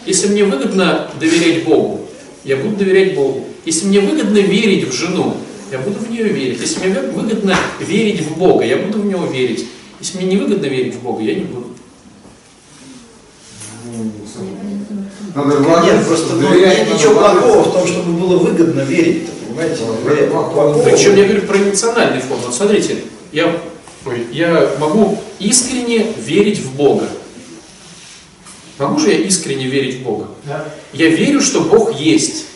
Если мне выгодно доверять Богу, я буду доверять Богу. Если мне выгодно верить в жену, я буду в нее верить. Если мне выгодно верить в Бога, я буду в него верить. Если мне не выгодно верить в Бога, я не буду. Надо Нет, вложиться, просто ну, нет ничего плохого в том, чтобы было выгодно верить, понимаете? это плохо. Причем я говорю про эмоциональный фон. Вот смотрите, я, я могу искренне верить в Бога. Могу же я искренне верить в Бога? Я верю, что Бог есть.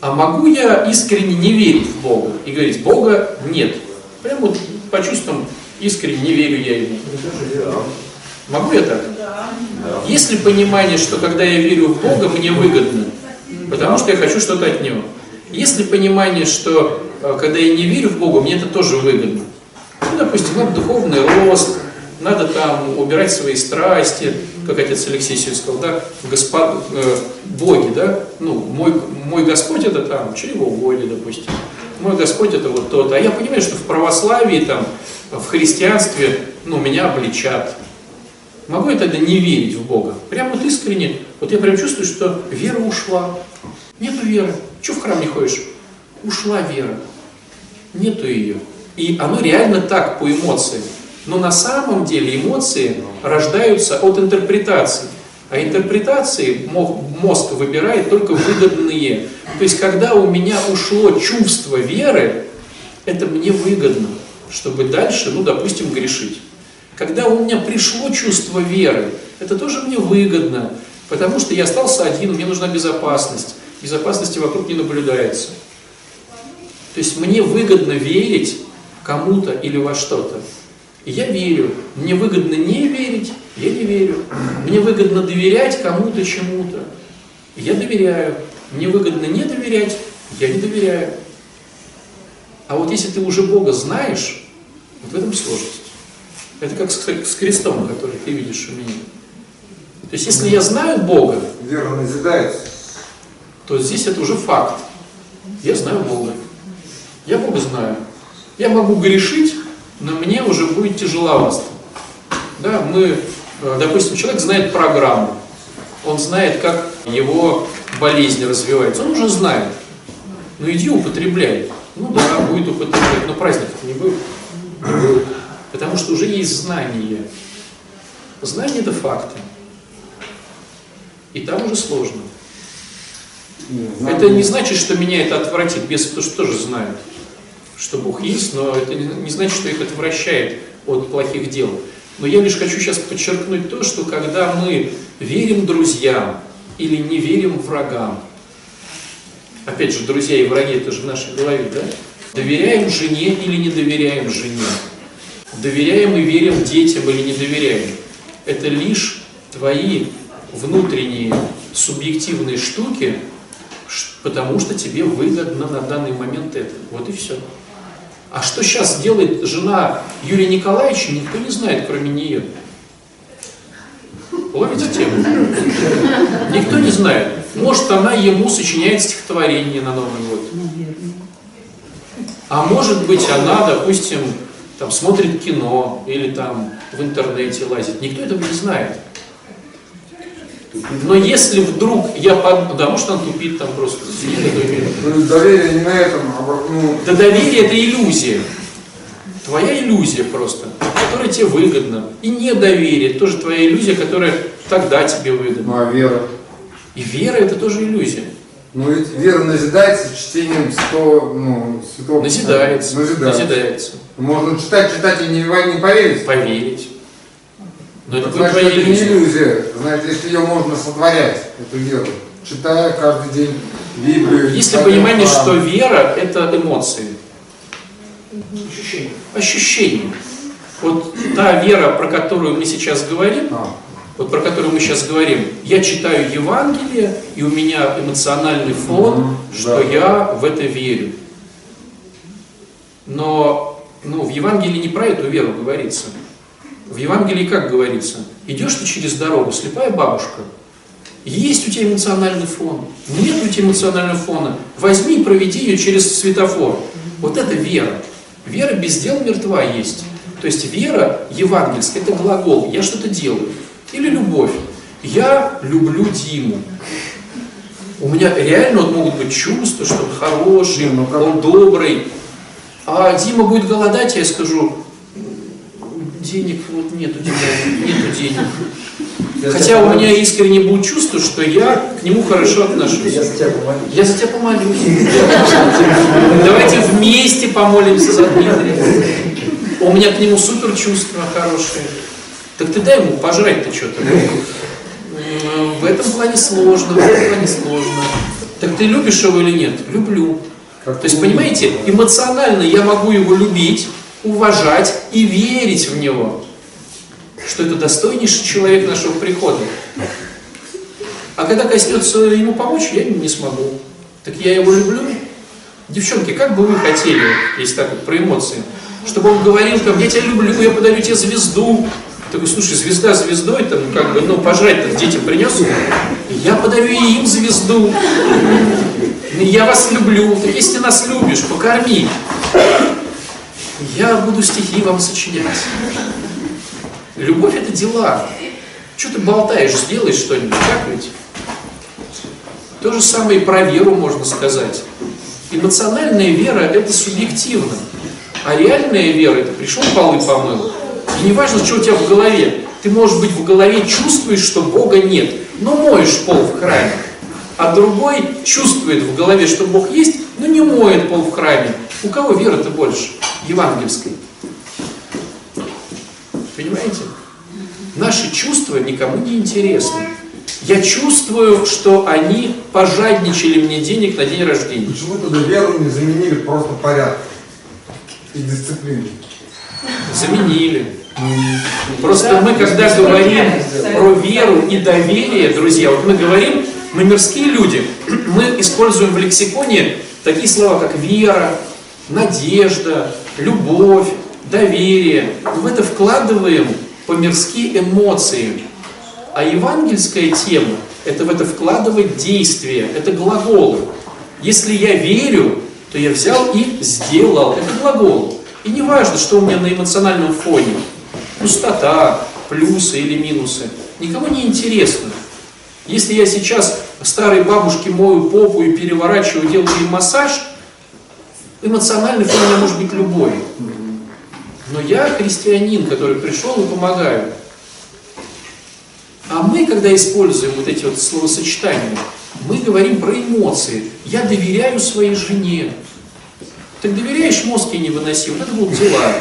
А могу я искренне не верить в Бога и говорить, Бога нет. Прям вот по чувствам искренне не верю я ему. Могу я так? Есть ли понимание, что когда я верю в Бога, мне выгодно? Потому что я хочу что-то от Него. Есть ли понимание, что э, когда я не верю в Бога, мне это тоже выгодно? Ну, допустим, надо духовный рост, надо там убирать свои страсти, как отец Алексей сегодня сказал, да, Господ, э, боги, да, ну, мой, мой Господь это там чревоугодие, допустим, мой Господь это вот тот, а я понимаю, что в православии, там, в христианстве, ну, меня обличат. Могу я тогда не верить в Бога? Прям вот искренне, вот я прям чувствую, что вера ушла. Нету веры. Чего в храм не ходишь? Ушла вера. Нету ее. И оно реально так по эмоциям. Но на самом деле эмоции рождаются от интерпретаций. А интерпретации мозг выбирает только выгодные. То есть, когда у меня ушло чувство веры, это мне выгодно, чтобы дальше, ну, допустим, грешить. Когда у меня пришло чувство веры, это тоже мне выгодно, потому что я остался один, мне нужна безопасность. Безопасности вокруг не наблюдается. То есть мне выгодно верить кому-то или во что-то. И я верю. Мне выгодно не верить, я не верю. Мне выгодно доверять кому-то, чему-то. Я доверяю. Мне выгодно не доверять, я не доверяю. А вот если ты уже Бога знаешь, вот в этом сложность. Это как с, с крестом, который ты видишь у меня. То есть если я знаю Бога, Вера назидается. то здесь это уже факт. Я знаю Бога. Я Бога знаю. Я могу грешить, но мне уже будет тяжеловато. Да, мы, э, допустим, человек знает программу, он знает, как его болезнь развивается, он уже знает. Ну иди употребляй. Ну да, будет употреблять, но праздников не будет. Потому что уже есть знание. Знание это факты. И там уже сложно. Это не значит, что меня это отвратит. Бесы тоже знают что Бог есть, но это не значит, что их отвращает от плохих дел. Но я лишь хочу сейчас подчеркнуть то, что когда мы верим друзьям или не верим врагам, опять же, друзья и враги, это же в нашей голове, да? Доверяем жене или не доверяем жене? Доверяем и верим детям или не доверяем? Это лишь твои внутренние субъективные штуки, потому что тебе выгодно на данный момент это. Вот и все. А что сейчас делает жена Юрия Николаевича, никто не знает, кроме нее. Ловите тему? Никто не знает. Может, она ему сочиняет стихотворение на Новый год. А может быть, она, допустим, там смотрит кино или там в интернете лазит. Никто этого не знает. Но если вдруг я под... Да, может он тупит там просто. Ну, доверие не на этом, а ну... Да доверие это иллюзия. Твоя иллюзия просто, которая тебе выгодна. И недоверие тоже твоя иллюзия, которая тогда тебе выгодна. Ну а вера? И вера это тоже иллюзия. Ну ведь вера назидается чтением святого, ну, святого Назидается. Назидается. Назидается. Можно читать, читать и не, не поверить. Поверить. Но это Это значит, это не иллюзия. Значит, если ее можно сотворять, эту веру, читая каждый день Библию. Есть ли читая понимание, Коран. что вера это эмоции? Ощущения. Вот та вера, про которую мы сейчас говорим, А, вот про которую мы сейчас говорим, я читаю Евангелие, и у меня эмоциональный фон, Мгм, что да. я в это верю. Но ну, в Евангелии не про эту веру говорится. В Евангелии как говорится? Идешь ты через дорогу, слепая бабушка, есть у тебя эмоциональный фон, нет у тебя эмоционального фона, возьми и проведи ее через светофор. Вот это вера. Вера без дел мертва есть. То есть вера евангельская, это глагол, я что-то делаю. Или любовь. Я люблю Диму. У меня реально вот могут быть чувства, что он хороший, он добрый. А Дима будет голодать, я скажу, денег вот нету, Дима, [laughs] нету денег. Хотя у меня искренне будет чувство, что я к нему хорошо отношусь. Я за тебя помолюсь. Я за тебя помолюсь. [laughs] Давайте вместе помолимся за Дмитрия. У меня к нему супер чувства хорошие. Так ты дай ему пожрать-то что-то. В этом плане сложно, в этом плане сложно. Так ты любишь его или нет? Люблю. То есть, понимаете, эмоционально я могу его любить, уважать и верить в него, что это достойнейший человек нашего прихода. А когда коснется ему помочь, я ему не смогу. Так я его люблю. Девчонки, как бы вы хотели, если так вот про эмоции, чтобы он говорил, там, я тебя люблю, я подарю тебе звезду. Такой, слушай, звезда звездой, там, как бы, ну, пожрать-то детям принес. Я подарю и им звезду. Я вас люблю. Так если нас любишь, покорми. Я буду стихи вам сочинять. Любовь это дела. Что ты болтаешь, сделай что-нибудь, так ведь? То же самое и про веру можно сказать. Эмоциональная вера это субъективно. А реальная вера это пришел полы помыл. И не важно, что у тебя в голове. Ты, может быть, в голове чувствуешь, что Бога нет, но моешь пол в храме. А другой чувствует в голове, что Бог есть, но не моет пол в храме. У кого вера-то больше? Евангельской. Понимаете? Наши чувства никому не интересны. Я чувствую, что они пожадничали мне денег на день рождения. Почему тогда веру не заменили просто порядок и дисциплину? Заменили. Просто мы, когда говорим про веру и доверие, друзья, вот мы говорим, мы мирские люди, мы используем в лексиконе такие слова, как вера, надежда, любовь, доверие. В это вкладываем по-мирски эмоции. А евангельская тема – это в это вкладывать действие, это глаголы. Если я верю, то я взял и сделал. Это глагол. И не важно, что у меня на эмоциональном фоне. Пустота, плюсы или минусы. Никому не интересно. Если я сейчас старой бабушке мою попу и переворачиваю, делаю ей массаж, эмоциональный фон у меня может быть любой. Но я христианин, который пришел и помогаю. А мы, когда используем вот эти вот словосочетания, мы говорим про эмоции. Я доверяю своей жене. Ты доверяешь, мозг ей не выноси. Вот это будут дела.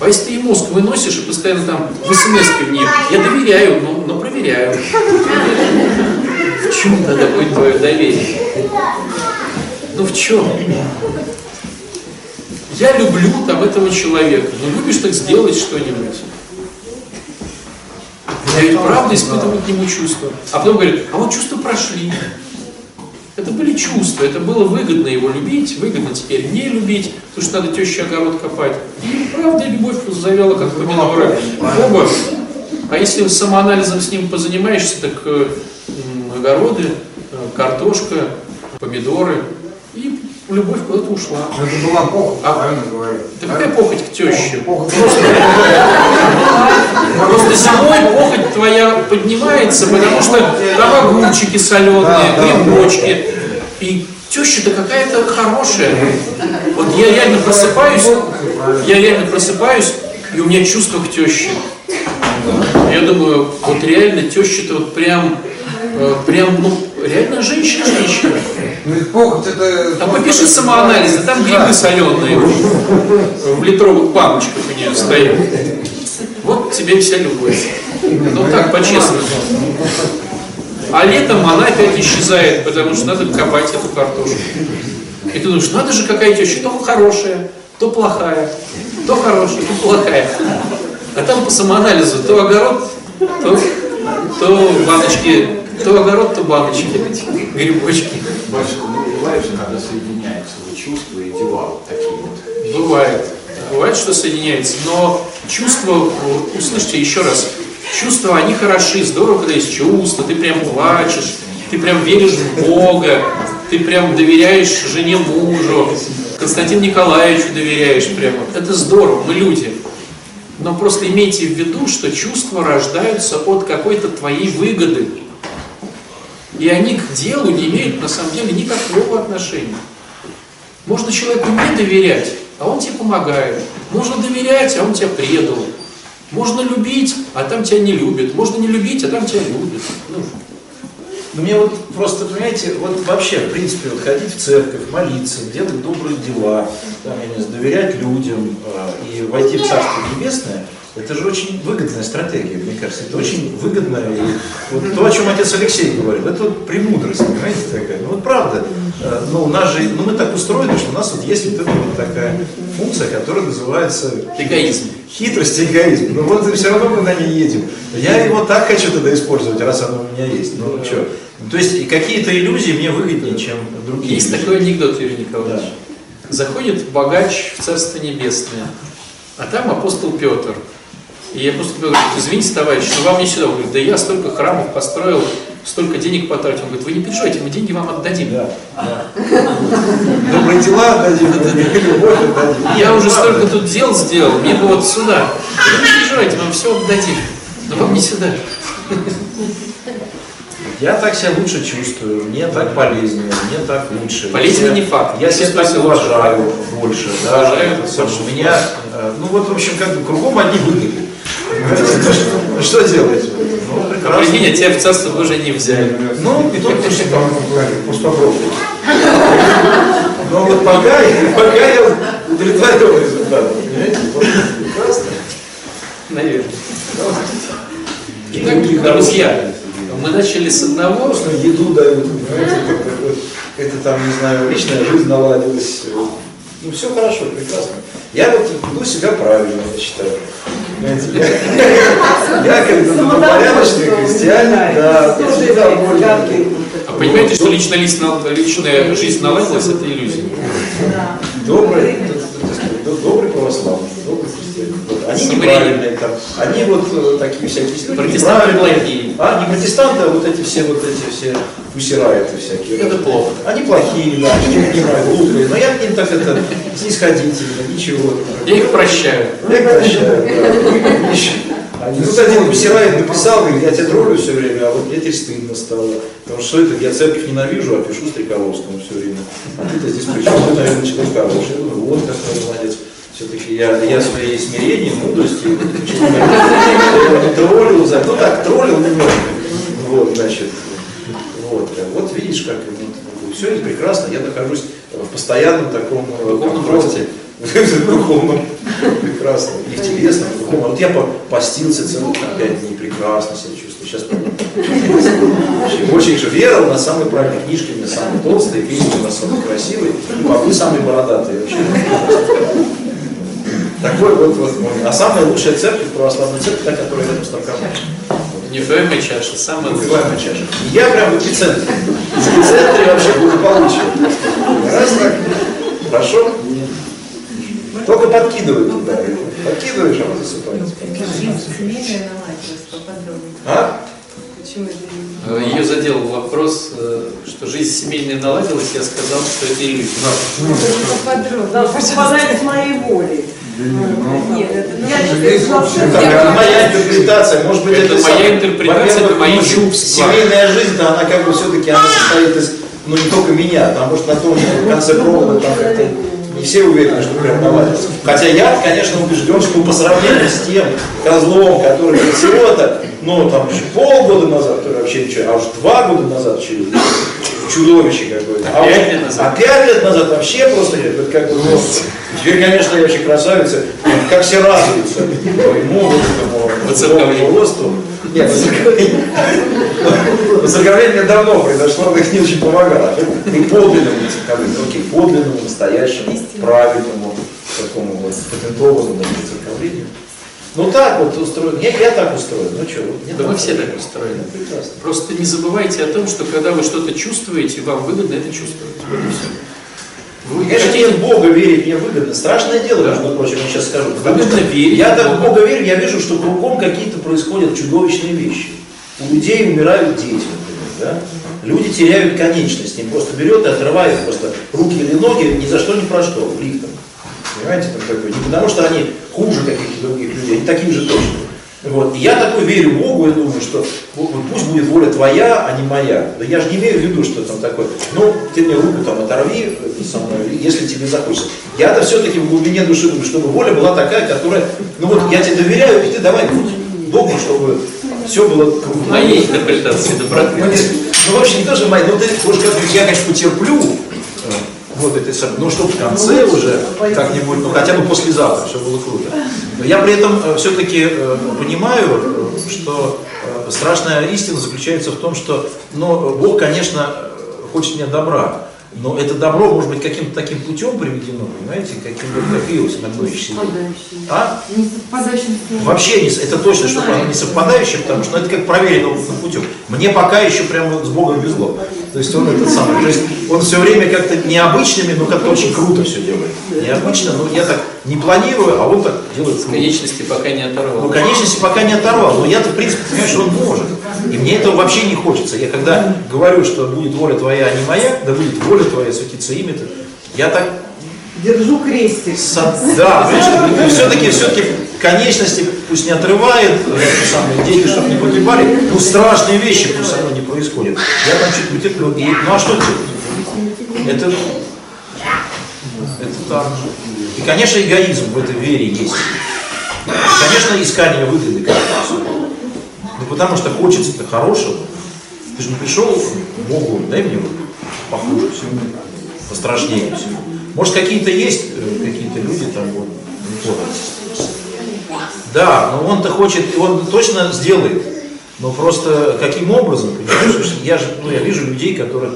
А если ты и мозг выносишь и постоянно там в смс в ней, я доверяю, но, но проверяю. В чем тогда будет твое доверие? Ну в чем? Я люблю там этого человека. Ну любишь так сделать что-нибудь. Я ведь правда испытываю к нему чувства. А потом говорит, а вот чувства прошли. Это были чувства, это было выгодно его любить, выгодно теперь не любить, потому что надо теще огород копать. И правда любовь завяла, как помидоры. Оба. А если самоанализом с ним позанимаешься, так э, огороды, э, картошка, помидоры, любовь куда-то ушла. Это была похоть, а, правильно говорю. Да какая похоть к теще? Похоть. Просто зимой похоть твоя поднимается, потому что там огурчики соленые, грибочки. И теща-то какая-то хорошая. Вот я реально просыпаюсь, я реально просыпаюсь, и у меня чувство к теще. Я думаю, вот реально теща-то вот прям, э, прям, ну, реально женщина-женщина. Ну ведь похоть это... А попиши самоанализ, а там грибы соленые в литровых баночках у нее стоят. Вот тебе вся любовь. Ну так, по-честному. А летом она опять исчезает, потому что надо копать эту картошку. И ты думаешь, надо же какая теща, то хорошая, то плохая, то хорошая, то плохая. А там по самоанализу то огород, то, то баночки, то огород, то баночки, грибочки. Батюшка, ну бывает же, когда соединяются вот чувства и дела такие вот. Бывает. Бывает, что соединяется. Но чувства, услышьте еще раз, чувства, они хороши, здорово, когда есть чувства, ты прям плачешь, ты прям веришь в Бога, ты прям доверяешь жене мужу, Константину Николаевичу доверяешь прямо. Это здорово, мы люди. Но просто имейте в виду, что чувства рождаются от какой-то твоей выгоды. И они к делу не имеют на самом деле никакого отношения. Можно человеку не доверять, а он тебе помогает. Можно доверять, а он тебя предал. Можно любить, а там тебя не любят. Можно не любить, а там тебя любят. Ну, Ну, мне вот просто, понимаете, вот вообще, в принципе, вот ходить в церковь, молиться, делать добрые дела, там, я не знаю, доверять людям э, и войти в Царство Небесное, Это же очень выгодная стратегия, мне кажется. Это очень выгодная. И вот то, о чем отец Алексей говорил, это вот премудрость, понимаете, такая. Ну вот правда, ну, у нас же, ну мы так устроены, что у нас вот есть вот эта вот такая функция, которая называется Эгоизм. хитрость и эгоизм. Ну вот все равно мы на ней едем. Я его так хочу тогда использовать, раз оно у меня есть. Ну что? То есть какие-то иллюзии мне выгоднее, чем другие. Есть иллюзии. такой анекдот, Юрий Николаевич. Заходит богач в Царство Небесное, а там апостол Петр. И апостол Петр говорит, извините, товарищ, но вам не сюда. Он говорит, да я столько храмов построил, столько денег потратил. Он говорит, вы не переживайте, мы деньги вам отдадим. Да, да. Добрые дела отдадим, любовь отдадим. Я уже столько тут дел сделал, мне бы вот сюда. Вы не переживайте, мы вам все отдадим. Но вам не сюда. Я так себя лучше чувствую, мне так полезнее, мне так лучше. Полезнее Я не факт. Я себя так уважаю больше. да, Уважаю это. У меня, э, ну вот, в общем, как бы кругом одни выгоды. Что делать? Прекрасно. прикинь, а тебя в Царство Божие не взяли. Ну, и тут пусть пусть попробуй. Но вот пока, я- пока я удовлетворен результатом. Понимаете? Прекрасно. Наверное. Итак, друзья, мы начали с одного, Просто еду дают, понимаете, вот, это там, не знаю, личная жизнь наладилась. Ну, все хорошо, прекрасно. Я вот веду себя правильно, я считаю. Я, как бы добропорядочный христианин, да, а понимаете, что личная, личная, жизнь наладилась, это иллюзия. Добрый, добрый православный, Они Современный. неправильные там, они вот э, такие всякие неправильные. плохие. А, не протестанты, а вот эти все, вот эти все пусирайты всякие. Это плохо. Они плохие, да, они не понимают, глупые, но я к ним так это снисходительно, ничего. Я их прощаю. Я их прощаю, да. Они, тут один пусирает написал, говорит, я тебя троллю все время, а вот мне теперь стыдно стало. Потому что это, я церковь ненавижу, а пишу Стреколовскому все время. А ты-то здесь при чем? Ты, наверное, человек хороший. Вот какой молодец. Все-таки я, я своей смирением, мудростью, троллил, за- ну так, троллил немножко. Вот, значит, вот, вот видишь, как все это прекрасно, я нахожусь в постоянном таком э, Духовном комфорте. В духовном. Прекрасно. И в телесном, и в духовном. Вот я по- постился целых пять дней, прекрасно себя чувствую. Сейчас Очень же верил на самые правильные книжки, у меня самые толстые, песни у нас самые красивые, и попы самые бородатые вообще. Такой вот, вот, вот. А самая лучшая церковь, православная церковь, та, которая рядом с наркоманией. Невоемая чаша, самая. Называемая чаша. Я прям в эпицентре. В эпицентре вообще благополучия. Раз так. Хорошо? Только подкидывай туда. Подкидываешь, а он засыпает. Семейная наладилась поподробнее. А? Почему это не- Э, Ее задел вопрос, э, что жизнь семейная наладилась, я сказал, что это иллюзия. Поподробнее. Да, совпадает с моей волей. Нет, это ну, моя интерпретация. Может быть, Это это, моя интерпретация, это мои ну, чувства. Семейная жизнь-то, она как бы все-таки, она состоит из, ну не только меня, потому что на том конце провода там как-то не все уверены, что прям наладится. Хотя я, конечно, убежден, что по сравнению с тем козлом, который всего-то, ну там еще полгода назад, который вообще ничего, а уж два года назад чудо, чудовище какое-то. А Пять лет назад. А пять лет назад вообще просто нет, это как бы, ну, теперь, конечно, я вообще красавица, как все радуются моему вот этому росту. Нет, мне [laughs] давно произошло, но их не очень помогало. И подлинному воцерковлению, окей, подлинному, настоящему, правильному, такому вот патентованному воцерковлению. Ну так вот устроен. Я, я так устроен. Ну что, мне Да мы все так устроены. Прекрасно. Просто не забывайте о том, что когда вы что-то чувствуете, вам выгодно это чувствовать. Вот и все. Вы Конечно, мне в Бога верить мне выгодно. Страшное дело, между прочим, я сейчас скажу. Выгодно верить Я в так в Бога. Верю, я вижу, что кругом какие-то происходят чудовищные вещи. У людей умирают дети, например, да? Люди теряют конечности, им просто берет и отрывает просто руки или ноги ни за что ни про что, лифтом. Понимаете, там такое? Не потому что они хуже каких-то других людей, они такие же точно. Вот. И я такой верю Богу и думаю, что вот пусть будет воля твоя, а не моя. Да я же не имею в виду, что там такое. Ну, ты мне руку там оторви э, со мной, если тебе захочется. Я-то все-таки в глубине души думаю, чтобы воля была такая, которая, ну вот я тебе доверяю, и ты давай будь добр, чтобы все было круто. Моей интерпретации доброты. Ну, не- ну, в общем, не тоже мои, ну ты уж как я, конечно, потерплю, вот этой самой, ну что в конце уже как-нибудь, ну хотя бы послезавтра, все было круто. Но я при этом все-таки понимаю, э, что э, страшная истина заключается в том, что, ну, Бог, конечно, э, хочет мне добра, но это добро может быть каким-то таким путем приведено, понимаете, каким вот как вирус нагноющийся. А? Не совпадающим. Вообще не, это точно, что не совпадающее, потому что ну, это как проверенным путем. Мне пока еще прямо с Богом везло. То есть он этот самый, то есть он все время как-то необычными, но как-то очень круто все делает. Необычно, но я так не планирую, а он так делает круто. Конечности пока не оторвал. Ну, конечности пока не оторвал, но я-то, в принципе, понимаю, что он может. И мне этого вообще не хочется. Я когда говорю, что будет воля твоя, а не моя, да будет воля твоя, светится имя -то, я так Держу крестик. со- да, все-таки, все-таки конечности пусть не отрывает, это самое, дети, чтобы не погибали, ну страшные вещи пусть со мной не происходят. Я там чуть вытерплю, ну а что делать? Это, это так. И, конечно, эгоизм в этой вере есть. И, конечно, искание выгоды. Ну, потому что хочется-то хорошего. Ты же не пришел к Богу, дай мне вот похуже всего, пострашнее всего. Может, какие-то есть э, какие-то люди там вот, не помню. Да, но он-то хочет, и он точно сделает. Но просто каким образом, понимаешь, я же, ну, я вижу людей, которых...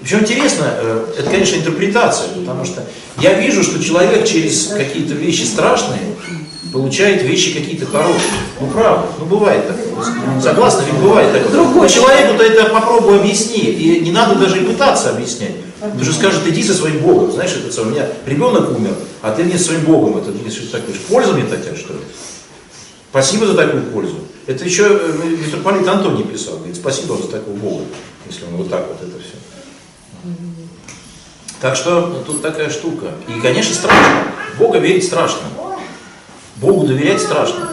Причем интересно, э, это, конечно, интерпретация, потому что я вижу, что человек через какие-то вещи страшные получает вещи какие-то хорошие. Ну, правда, ну, бывает так. Согласна, ведь бывает так. Но человеку-то это попробуй объясни, и не надо даже и пытаться объяснять. Ты же скажет, иди со своим Богом. Знаешь, это у меня ребенок умер, а ты мне со своим Богом. Это мне что такое? Пользу мне хотят, что ли? Спасибо за такую пользу. Это еще э, митрополит Антоний писал. Говорит, спасибо вам за такого Бога, если он вот так вот это все. Так что ну, тут такая штука. И, конечно, страшно. Бога верить страшно. Богу доверять страшно.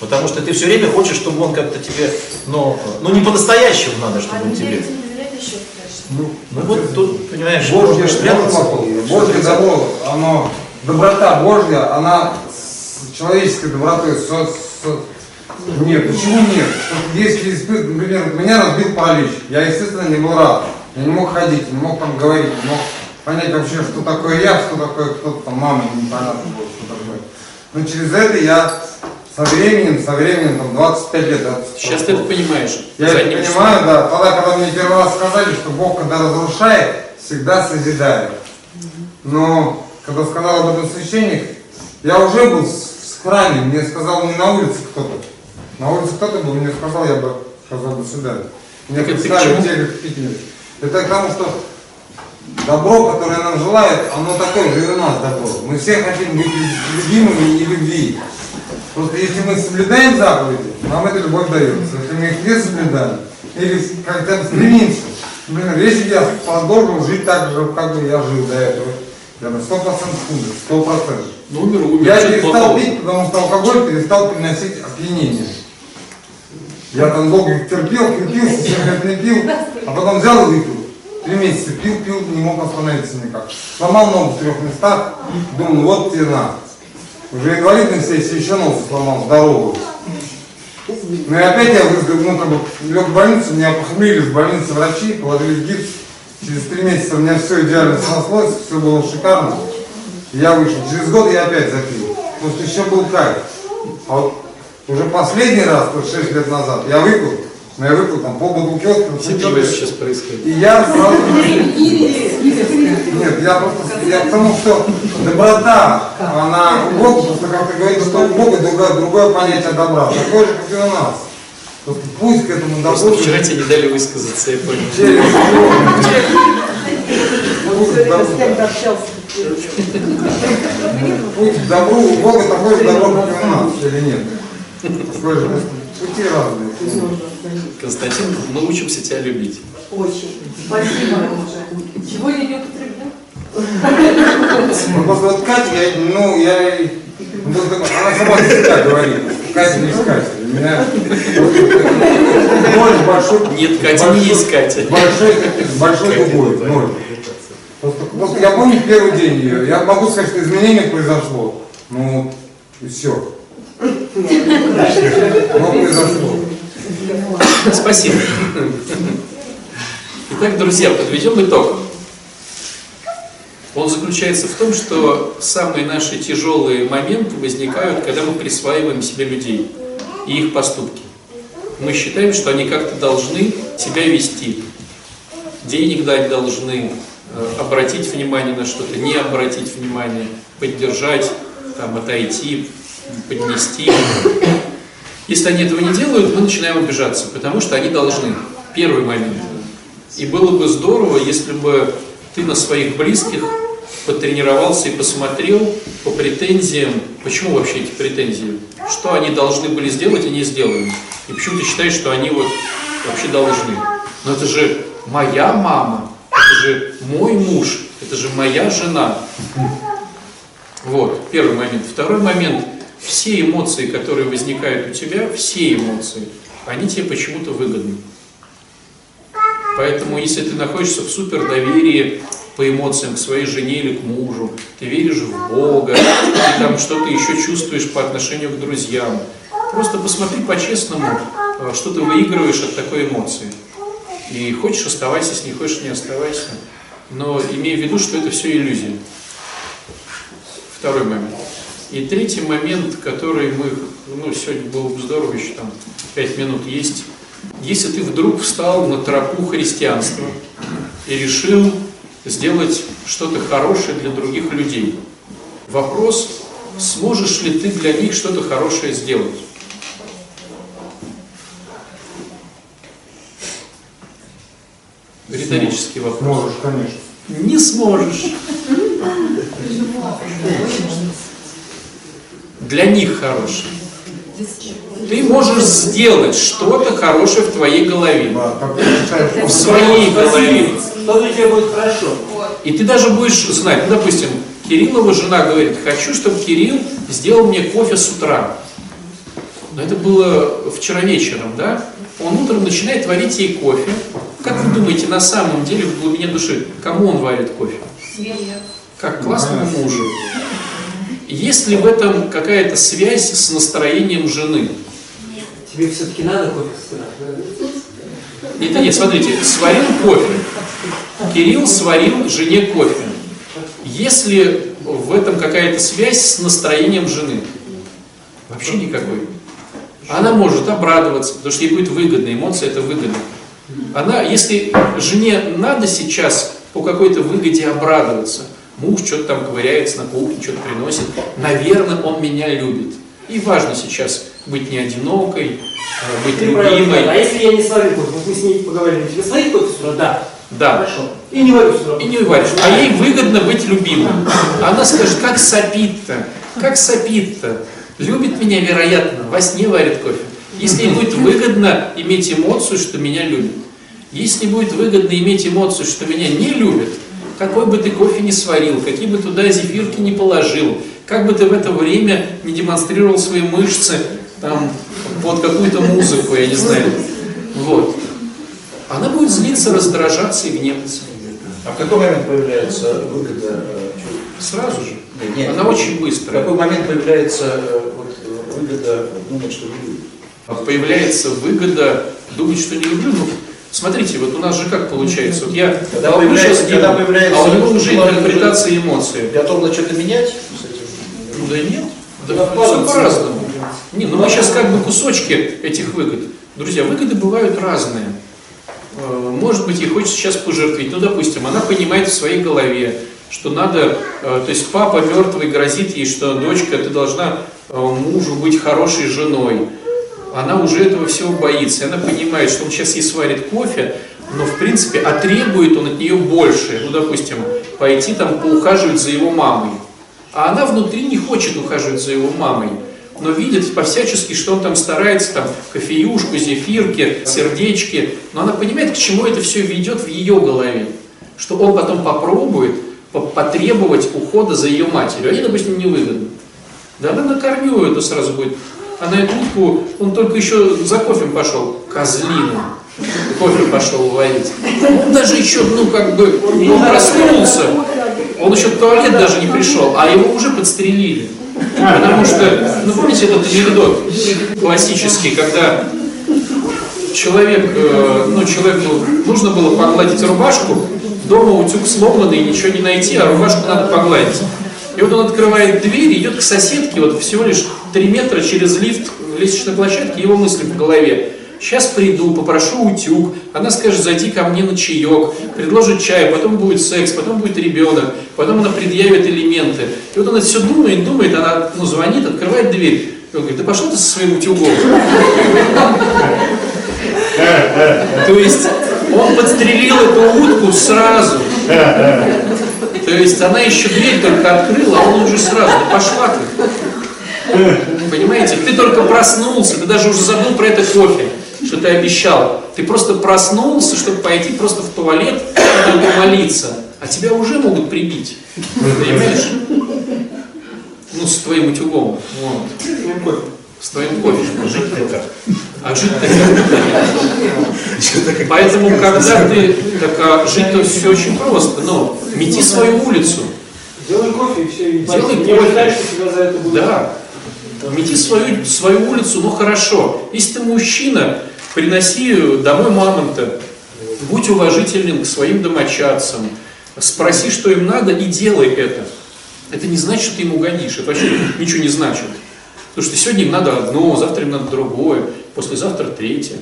Потому что ты все время хочешь, чтобы он как-то тебе, ну, ну не по-настоящему надо, чтобы А он не тебе. еще страшно. Ну вот тут, понимаешь, Божье можно спрятаться. Божье добро, оно, доброта Божья, она с человеческой добротой со- со- нет, почему нет? Если, например, меня разбил паралич, я, естественно, не был рад. Я не мог ходить, не мог там говорить, не мог понять вообще, что такое я, что такое кто-то там, мама, непонятно было, что такое. Но через это я со временем, со временем, там, 25 лет, Сейчас ты это понимаешь. я это понимаю, да. Тогда, когда мне первый раз сказали, что Бог, когда разрушает, всегда созидает. Но, когда сказал об этом священник, я уже был в храме, мне сказал не на улице кто-то. На улице кто-то был, мне сказал, я бы сказал, до свидания. Мне Так представили к чему? те, как Питере. Это к тому, что добро, которое нам желает, оно такое же и у нас добро. Мы все хотим быть любимыми и любви. Просто если мы соблюдаем заповеди, нам эта любовь дается. Если мы их не соблюдаем, или как-то стремимся, например, если я должен жить так же, как бы я жил до этого, я на 100% умер, 100%. Ну, умер, умер. Я перестал пить, потому что алкоголь перестал приносить опьянение. Я там долго терпел, крепился, всех не пил, а потом взял и выпил. Три месяца пил, пил, не мог остановиться никак. Сломал ногу в трех местах, думал, вот тебе на. Уже инвалидность сессии еще ногу сломал, здоровую. Ну и опять я ну как бы лег в больницу, меня похмелили в больнице врачи, положили в гипс. Через три месяца у меня все идеально срослось, все было шикарно. Я вышел. Через год я опять запил. Что еще был кайф. А вот уже последний раз, вот 6 лет назад, я выпил, но я выпил там ну, пиво что-то. сейчас происходит. И я сразу... Нет, я просто, я к тому, что доброта, она у Бога, просто как ты говоришь, что у Бога другое, другое понятие добра, такое же, как и у нас. Просто пусть к этому Просто добру вчера тебе не дали высказаться, я понял. через. Путь к добру у Бога такой же добро, как у нас, или нет? Такой же, пути разные. Константин, мы учимся тебя любить. Очень. Спасибо уже. Чего я не употреблю? Ну, просто вот Катя, я, ну, я, она сама себя говорит. Катя не искать. Меня ноль большой. Нет, Катя, не есть Катя. Большой, большой губой, ноль. Просто, я помню первый день ее, я могу сказать, что изменение произошло. Ну, и все. Но произошло. Спасибо. Итак, друзья, подведем итог. Он заключается в том, что самые наши тяжелые моменты возникают, когда мы присваиваем себе людей и их поступки. Мы считаем, что они как-то должны себя вести, денег дать должны, э, обратить внимание на что-то, не обратить внимание, поддержать, там, отойти, поднести. Если они этого не делают, мы начинаем обижаться, потому что они должны. Первый момент. И было бы здорово, если бы ты на своих близких потренировался и посмотрел по претензиям, почему вообще эти претензии, что они должны были сделать и не сделали. И почему ты считаешь, что они вот вообще должны. Но это же моя мама, это же мой муж, это же моя жена. Вот, первый момент. Второй момент. Все эмоции, которые возникают у тебя, все эмоции, они тебе почему-то выгодны. Поэтому, если ты находишься в супер доверии по эмоциям к своей жене или к мужу, ты веришь в Бога, ты там что-то еще чувствуешь по отношению к друзьям, просто посмотри по-честному, э, что ты выигрываешь от такой эмоции. И хочешь оставайся с ней, хочешь не оставайся. Но имей в виду, что это все иллюзия. Второй момент. И третий момент, который мы, ну, сегодня было бы здорово, еще там пять минут есть. Если ты вдруг встал на тропу христианства и решил сделать что-то хорошее для других людей, вопрос, сможешь ли ты для них что-то хорошее сделать? Риторический вопрос. Можешь, конечно. Не сможешь. Для них хорошее. Ты можешь сделать что-то хорошее в твоей голове. В своей голове. Что для тебя будет хорошо? И ты даже будешь знать, ну, допустим, Кириллова жена говорит, хочу, чтобы Кирилл сделал мне кофе с утра. Но это было вчера вечером, да? Он утром начинает варить ей кофе. Как вы думаете, на самом деле, в глубине души, кому он варит кофе? Как классному мужу. Есть ли в этом какая-то связь с настроением жены? Тебе все-таки надо кофе с утра? Нет, нет, смотрите, сварил кофе. Кирилл сварил жене кофе. Есть ли в этом какая-то связь с настроением жены? Вообще никакой. Она может обрадоваться, потому что ей будет выгодно, эмоция это выгодно. Она, если жене надо сейчас по какой-то выгоде обрадоваться, муж что-то там ковыряется на кухне, что-то приносит, наверное, он меня любит. И важно сейчас быть не одинокой, а быть Ты любимой. сказал. А если я не сварю кофе, мы с ней поговорим, тебе сварить кофе с утра? Да. Да. Хорошо. И не варю с утра. И не варишь. А ей выгодно быть любимой. Она скажет, как сопит-то, как сопит-то. Любит меня, вероятно, во сне варит кофе. Если ей будет выгодно иметь эмоцию, что меня любит. Если будет выгодно иметь эмоцию, что меня не любят, какой бы ты кофе не сварил, какие бы туда зефирки не положил, как бы ты в это время не демонстрировал свои мышцы там, под какую-то музыку, я не знаю. Вот. Она будет злиться, раздражаться и гневаться. А в какой момент появляется выгода? э, Сразу же. Нет, нет. Она очень В быстрая. какой момент появляется э, вот, э, выгода думать, что не любит? Появляется выгода думать, что не люблю. Ну, смотрите, вот у нас же как получается. Вот я Когда появляется- ним, когда появляется а у него уже интерпретация эмоций. Готов что-то менять? Ну да нет. Да, Да, все по-разному. Не, ну мы сейчас как бы кусочки этих выгод. Друзья, выгоды бывают разные. Э, Может быть, ей хочется сейчас пожертвить. Ну, допустим, она понимает в своей голове, что надо, э, то есть папа мертвый грозит ей, что дочка, ты должна э, мужу быть хорошей женой. Она уже этого всего боится. Она понимает, что он сейчас ей сварит кофе, но в принципе, а требует он от нее больше. Ну, допустим, пойти там поухаживать за его мамой. А она внутри не хочет ухаживать за его мамой, но видит по-всячески, что он там старается, там, кофеюшку, зефирки, сердечки, но она понимает, к чему это все ведет в ее голове, что он потом попробует по- потребовать ухода за ее матерью, ей, допустим, невыгодно. Да она на корню это сразу будет. А на эту утку он только еще за кофе пошел, козлина. Кофе пошел варить. Он даже еще, ну, как бы, он проснулся. Он еще в туалет даже не пришел, а его уже подстрелили. Потому что, ну помните этот анекдот классический, когда человек, э, ну человеку нужно было погладить рубашку, дома утюг сломанный, ничего не найти, а рубашку надо погладить. И вот он открывает дверь, идет к соседке, вот всего лишь 3 метра через лифт лестничной площадке, его мысли в голове. Сейчас приду, попрошу утюг, она скажет, зайди ко мне на чаек, предложит чай, потом будет секс, потом будет ребенок, потом она предъявит элементы. И вот она все думает, думает, она ну, звонит, открывает дверь. И он говорит, да пошел ты со своим утюгом. То есть он подстрелил эту утку сразу. То есть она еще дверь только открыла, а он уже сразу, да пошла ты. Понимаете, ты только проснулся, ты даже уже забыл про это кофе, что ты обещал. Ты просто проснулся, чтобы пойти просто в туалет и помолиться. А тебя уже могут прибить. Понимаешь? Ну, с твоим утюгом. Вот. С твоим кофе. Жить-то как? А жить-то как? Поэтому, когда ты, так а жить-то все очень просто. Но мети свою улицу. Делай кофе и все. Делай не кофе. ожидай, что тебя за это будет. Да. Мети свою, свою улицу, ну хорошо. Если ты мужчина, приноси домой мамонта. Будь уважительным к своим домочадцам. Спроси, что им надо, и делай это. Это не значит, что ты им угодишь. Это вообще ничего не значит. Потому что сегодня им надо одно, завтра им надо другое, послезавтра третье.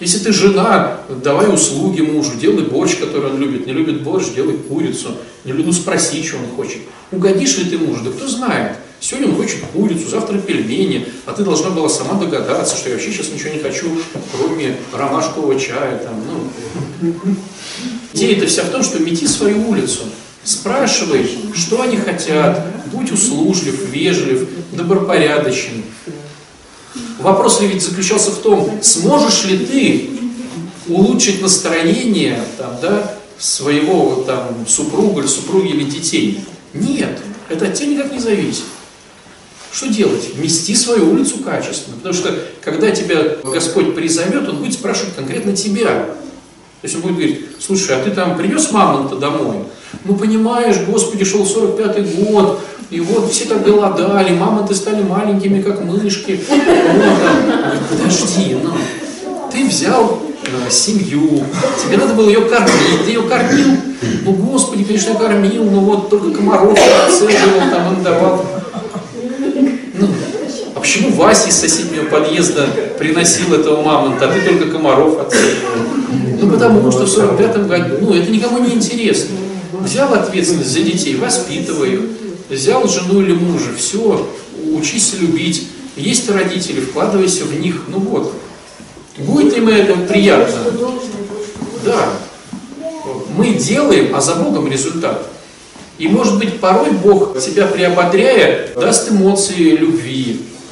Если ты жена, давай услуги мужу, делай борщ, который он любит. Не любит борщ, делай курицу. Не любит, ну спроси, что он хочет. Угодишь ли ты мужу? Да кто знает. Сегодня он хочет курицу, завтра пельмени, а ты должна была сама догадаться, что я вообще сейчас ничего не хочу, кроме ромашкового чая. Там, ну. Идея-то вся в том, что мети свою улицу. Спрашивай, что они хотят, будь услужлив, вежлив, добропорядочен. Вопрос ли ведь заключался в том, сможешь ли ты улучшить настроение там, да, своего там, супруга или супруги или детей? Нет, это от тебя никак не зависит. Что делать? Мести свою улицу качественно. Потому что, когда тебя Господь призовет, Он будет спрашивать конкретно тебя. То есть Он будет говорить, слушай, а ты там принес мамонта домой? Ну, понимаешь, Господи, шел 45-й год, и вот все так голодали, мамонты стали маленькими, как мышки. Вот, а. Он говорит, подожди, ну, ты взял э, семью, тебе надо было ее кормить, ты ее кормил, ну, Господи, конечно, я кормил, но вот только комаров отцеживал, там, он давал. Почему Вася из соседнего подъезда приносил этого мамонта, а ты только комаров отцеживал? Ну, потому что в 45-м году, ну, это никому не интересно. Взял ответственность за детей, воспитывай их, взял жену или мужа, все, учись любить. Есть родители, вкладывайся в них, ну вот. Будет им это приятно? Да. Мы делаем, а за Богом результат. И может быть порой Бог тебя приободряя, даст эмоции любви,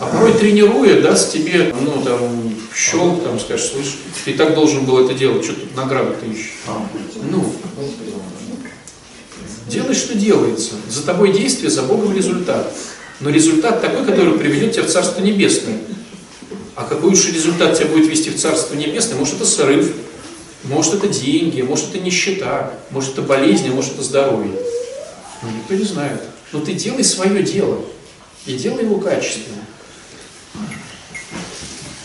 а порой тренируя, даст тебе, ну там, щелк, там, скажешь, слышь, ты так должен был это делать, что тут награды ты ищешь. Ну, делай, что делается. За тобой действие, за Богом результат. Но результат такой, который приведет тебя в Царство Небесное. А какой уж результат тебя будет вести в Царство Небесное? Может, это срыв, может, это деньги, может, это нищета, может, это болезнь, а может, это здоровье. Ну, никто не знает. Но ты делай свое дело. И делай его качественно.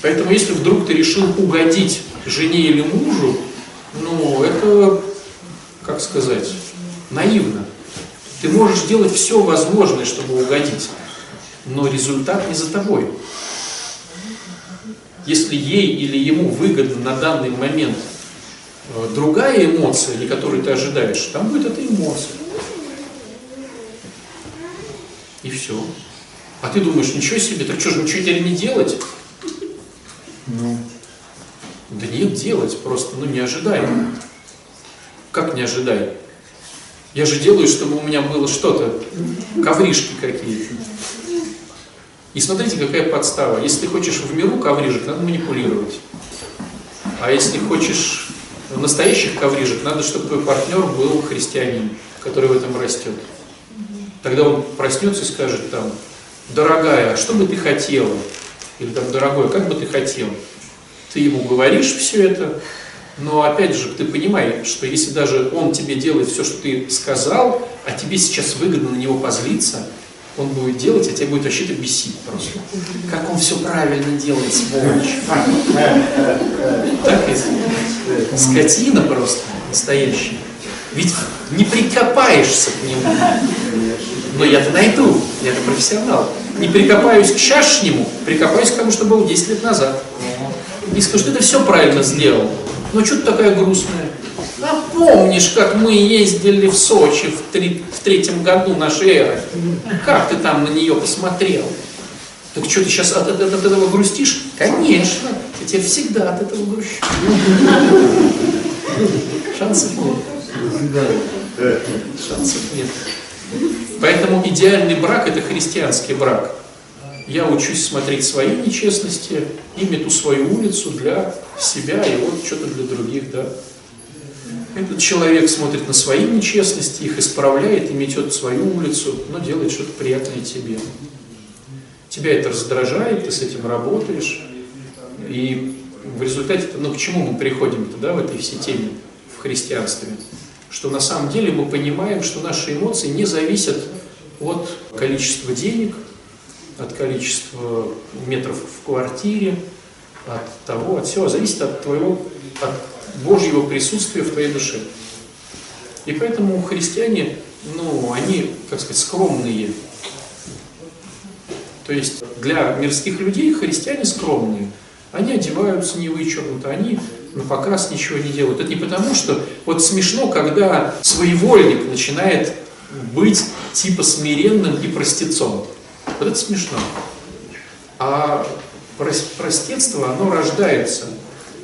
Поэтому, если вдруг ты решил угодить жене или мужу, ну, это, как сказать, наивно. Ты можешь делать все возможное, чтобы угодить, но результат не за тобой. Если ей или ему выгодна на данный момент э, другая эмоция, или которую ты ожидаешь, там будет эта эмоция. И все. А ты думаешь, ничего себе, так что же, ничего теперь не делать? Ну, Да нет, делать, просто, ну, не ожидай. Как не ожидай? Я же делаю, чтобы у меня было что-то, ковришки какие-то. И смотрите, какая подстава. Если ты хочешь в миру коврижек, надо манипулировать. А если хочешь настоящих коврижек, надо, чтобы твой партнер был христианин, который в этом растет. Тогда он проснется и скажет там, дорогая, а что бы ты хотела? Или там, дорогой, как бы ты хотел? Ты ему говоришь все это, но опять же, ты понимаешь, что если даже он тебе делает все, что ты сказал, а тебе сейчас выгодно на него позлиться, он будет делать, а тебя будет вообще-то бесить просто. Как он все правильно делает, сволочь. Так. Скотина просто настоящая. Ведь не прикопаешься к нему. Но я-то найду, я-то профессионал. Не прикопаюсь к чашнему, прикопаюсь к тому, что было 10 лет назад. И скажу, что ты все правильно сделал. Но что ты такая грустная? А помнишь, как мы ездили в Сочи в, три, в третьем году нашей эры? Как ты там на нее посмотрел? Так что, ты сейчас от, от- от этого грустишь? Конечно, я тебе всегда от этого грущу. Шансов нет. Шансов нет. Поэтому идеальный брак – это христианский брак. Я учусь смотреть свои нечестности и мету свою улицу для себя и вот что-то для других, да. Этот человек смотрит на свои нечестности, их исправляет и метет свою улицу, но делает что-то приятное тебе. Тебя это раздражает, ты с этим работаешь, и в результате, ну к чему мы приходим-то, в этой всей теме в христианстве? Что на самом деле мы понимаем, что наши эмоции не зависят от количества денег, от количества метров в квартире, от того, от всего, зависит от твоего, от Божьего присутствия в твоей душе. И поэтому христиане, ну, они, как сказать, скромные. То есть для мирских людей христиане скромные. Они одеваются не вычурнуто, они на показ ничего не делают. Это не потому, что вот смешно, когда своевольник начинает быть типа смиренным и простецом. Вот это смешно. А прос- простецство, оно рождается,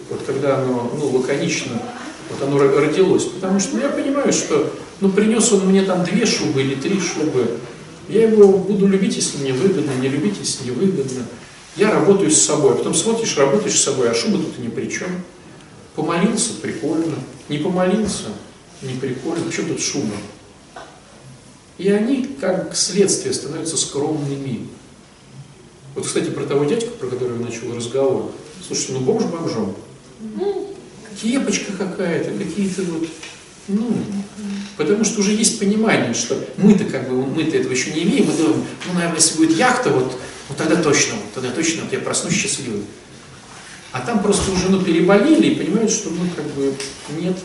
вот когда оно ну, лаконично, вот оно ро- родилось. Потому что ну, я понимаю, что ну, принес он мне там две шубы или три шубы, я его буду любить, если мне выгодно, не любить, если не выгодно. Я работаю с собой, а потом смотришь, работаешь с собой, а шуба тут ни при чем. Помолился, прикольно. Не помолился, не прикольно. Почему тут шуба? И они, как следствие, становятся скромными. Вот, кстати, про того дядьку, про которого я начал разговор. Слушайте, ну бомж бомжом. Кепочка какая-то, какие-то вот, ну, потому что уже есть понимание, что мы-то как бы, мы-то этого еще не имеем, мы думаем, ну, наверное, если будет яхта, вот, вот тогда точно, вот тогда точно вот я проснусь счастливым. А там просто уже, ну, переболели и понимают, что, ну, как бы, нет.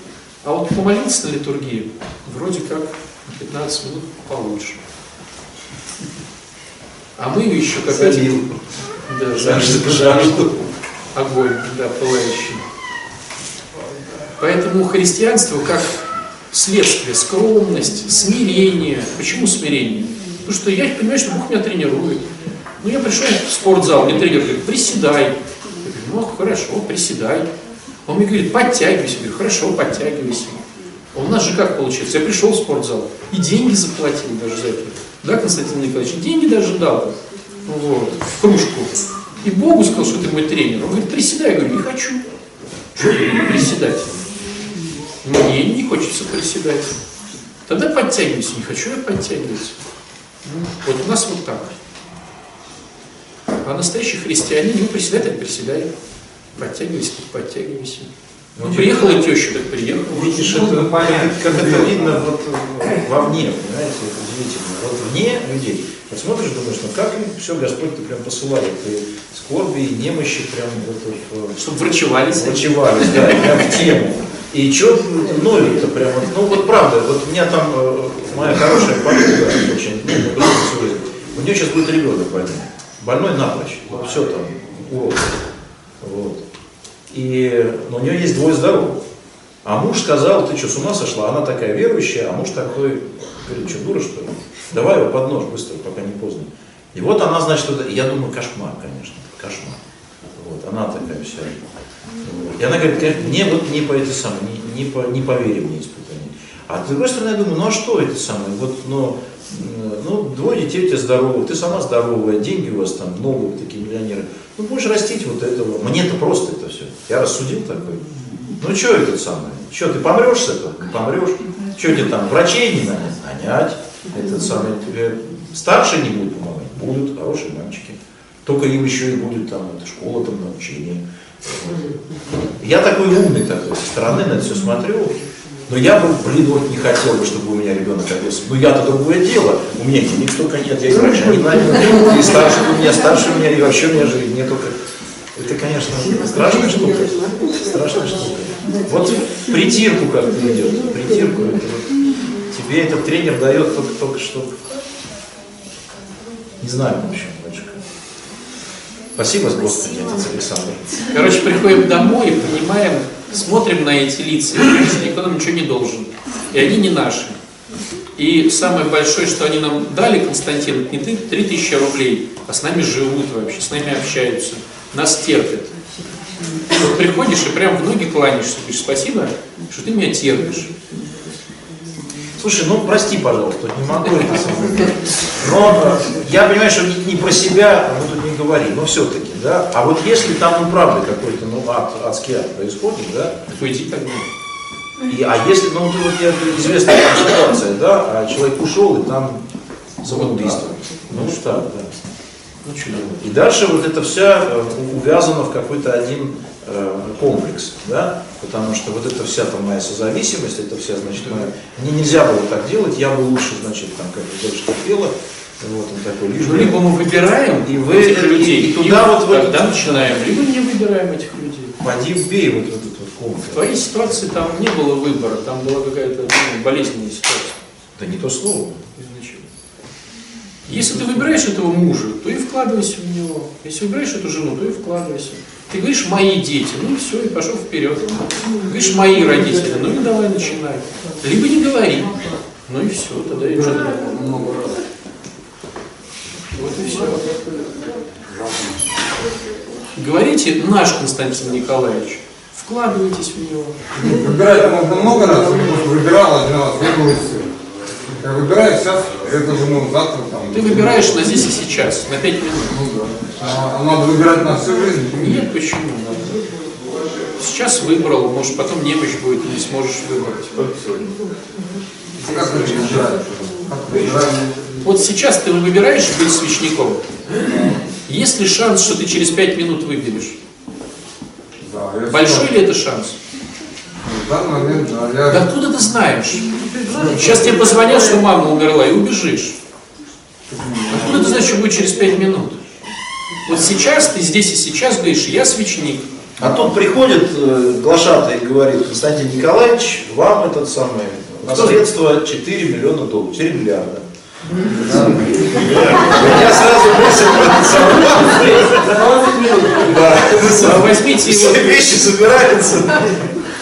А вот помолился на литургии, вроде как на 15 минут получше. А мы еще как Залил. Да, Жажду, жажду. Огонь, да, пылающий. Поэтому христианство как следствие, скромность, смирение. Почему смирение? Потому что я понимаю, что Бог меня тренирует. Ну, я пришел в спортзал, мне тренер говорит, приседай. Ну, хорошо, приседай. Он мне говорит, подтягивайся. Я говорю, хорошо, подтягивайся. У нас же как получается? Я пришел в спортзал и деньги заплатил даже за это. Да, Константин Николаевич? Деньги даже дал. Вот, в кружку. И Богу сказал, что ты мой тренер. Он говорит, приседай. Я говорю, не хочу. Что я приседать? Мне не хочется приседать. Тогда подтягивайся. Не хочу я подтягиваться. Ну, Вот у нас вот так. А настоящий христианин, ну, приседай, так приседай. Подтягивайся, так подтягивайся. Ну, приехала теща, так приехала. Видишь, это, как, как это видно вот э, вовне, понимаете, это удивительно. Вот вне людей. Вот смотришь, думаешь, ну как им все Господь ты прям посылает, и скорби, и немощи прям вот, вот, Чтобы врачевались. Врачевались, да, прям в тему. И что ноют-то прям, вот, ну вот правда, вот у меня там э, моя хорошая подруга, очень, ну, у нее сейчас будет ребенок больной, больной напрочь, вот все там, урод. Вот. И но у нее есть двое здоровых. А муж сказал, ты что, с ума сошла? Она такая верующая, а муж такой, говорит, что, дура что ли? Давай его под нож быстро, пока не поздно. И вот она, значит, это, я думаю, кошмар, конечно, кошмар. Вот, она такая вся. Вот. И она говорит, мне вот не по этой самой, не, не по, не по вере мне испытание. А с другой стороны, я думаю, ну а что это самое? Вот, м, ну, двое детей у тебя здоровых, ты сама здоровая, деньги у вас там много, такие миллионеры. Ну, будешь растить вот этого. Мне-то просто это все. Я рассудил такой. Ну, что это самое? Что, ты помрешь с этого? Не помрешь. Что тебе там, врачей не нанять? Нанять. Это самое, тебе старшие не будут помогать? Будут, хорошие мальчики. Только им еще и будет там, это школа там научение. Я такой умный такой, со стороны на это все смотрю. Но я бы, блин, вот не хотел бы, чтобы у меня ребенок родился. Ну я-то другое дело. У меня денег столько нет, я и врача не нанял. И старше у меня, старше у меня, и вообще у меня же не только. Это, конечно, страшная штука. Страшная штука. Вот притирку как-то идет. Притирку. Это вот тебе этот тренер дает только, только что. Не знаю, в общем, дочка. Спасибо, Господи, отец Александр. [laughs] Короче, приходим домой и понимаем, смотрим на эти лица, и понимаем, что никто нам ничего не должен. И они не наши. И самое большое, что они нам дали, Константин, это не ты 3000 рублей, а с нами живут вообще, с нами общаются, нас терпят. Вот приходишь и прям в ноги кланяешься, говоришь, спасибо, что ты меня терпишь. Слушай, ну прости, пожалуйста, не могу это. Но я понимаю, что не, не про себя мы тут не говорим, но все-таки, да. А вот если там, ну правда, какой-то, ну, ад, адский ад происходит, да, То иди тогда. и, а если, ну, вот, вот я известная ситуация, да, а человек ушел, и там самоубийство. Ну что, да. Ну что делать? И дальше вот это все увязано в какой-то один э, комплекс, да, потому что вот эта вся там моя созависимость, это вся, значит, моя, мне нельзя было так делать, я бы лучше, значит, там, как девушка пела, вот он такой, лишь Ну, либо мы выбираем И вы- этих людей, и туда вот в тогда этот- начинаем, либо не выбираем этих людей. Поди вбей вот в этот вот В комплекс. твоей ситуации там не было выбора, там была какая-то ну, болезненная ситуация. Да не то слово. изначально. Если ты выбираешь этого мужа, то и вкладывайся в него. Если выбираешь эту жену, то и вкладывайся. Ты говоришь, мои дети, ну и все, и пошел вперед. Говоришь, мои родители, ну и давай начинай. Либо не говори, ну и все, тогда и что Вот и все. Говорите, наш Константин Николаевич, вкладывайтесь в него. Выбирать можно много раз, просто выбирал один раз, выбрал и все. Я выбираю сейчас эту жену, завтра там. Ты выбираешь на здесь и сейчас, на 5 минут. Ну да. А надо выбирать на всю жизнь. Нет, почему? Сейчас выбрал, может потом немощь будет, не сможешь выбрать. Как ты Вот сейчас ты выбираешь быть свечником. Есть ли шанс, что ты через 5 минут выберешь? Да, Большой всегда- ли это шанс? В данный момент, да, Да я... откуда ты знаешь? Сейчас тебе позвонят, что мама умерла, и убежишь. Откуда ты знаешь, что будет через 5 минут? Вот сейчас ты здесь и сейчас говоришь, я свечник. А тут приходит э, глашатый и говорит, Константин Николаевич, вам этот самый наследство 4 миллиона долларов, 4 миллиарда. Я сразу мысль. А возьмите его, Все вещи собираются.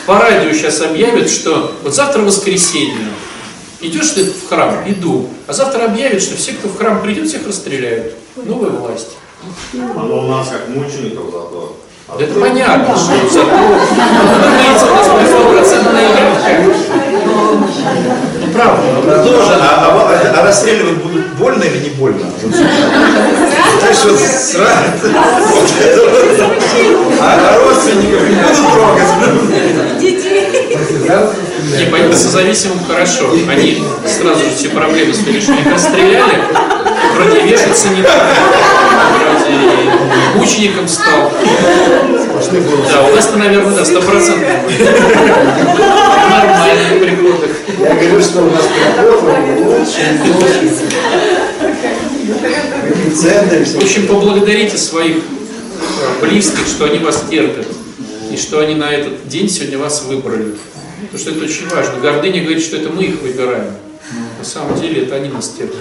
по радио сейчас объявят, что вот завтра воскресенье. Идешь ты в храм? Иду. А завтра объявят, что все, кто в храм придет, всех расстреляют. Новая власть. Оно у нас как мучеников зато. А Да это понятно, что зато думаете, у нас будет стопроцентная явка. Ну правда. Ну, тоже, а, а вот, а расстрелявать будут больно или не больно? Вот. То есть вот сразу. А родственников не будут трогать? Не, по созависимым хорошо. Они сразу же все проблемы с. Их расстреляли, вроде вешаться не надо, вроде и мучеником стал. Да, у нас-то, наверное, да, стопроцентно будет. Нормальный приходок. Я говорю, что у нас приход лучше, лучше. В общем, поблагодарите своих близких, что они вас терпят. И что они на этот день сегодня вас выбрали. Потому что это очень важно. Гордыня говорит, что это мы их выбираем. На самом деле это они нас терпят.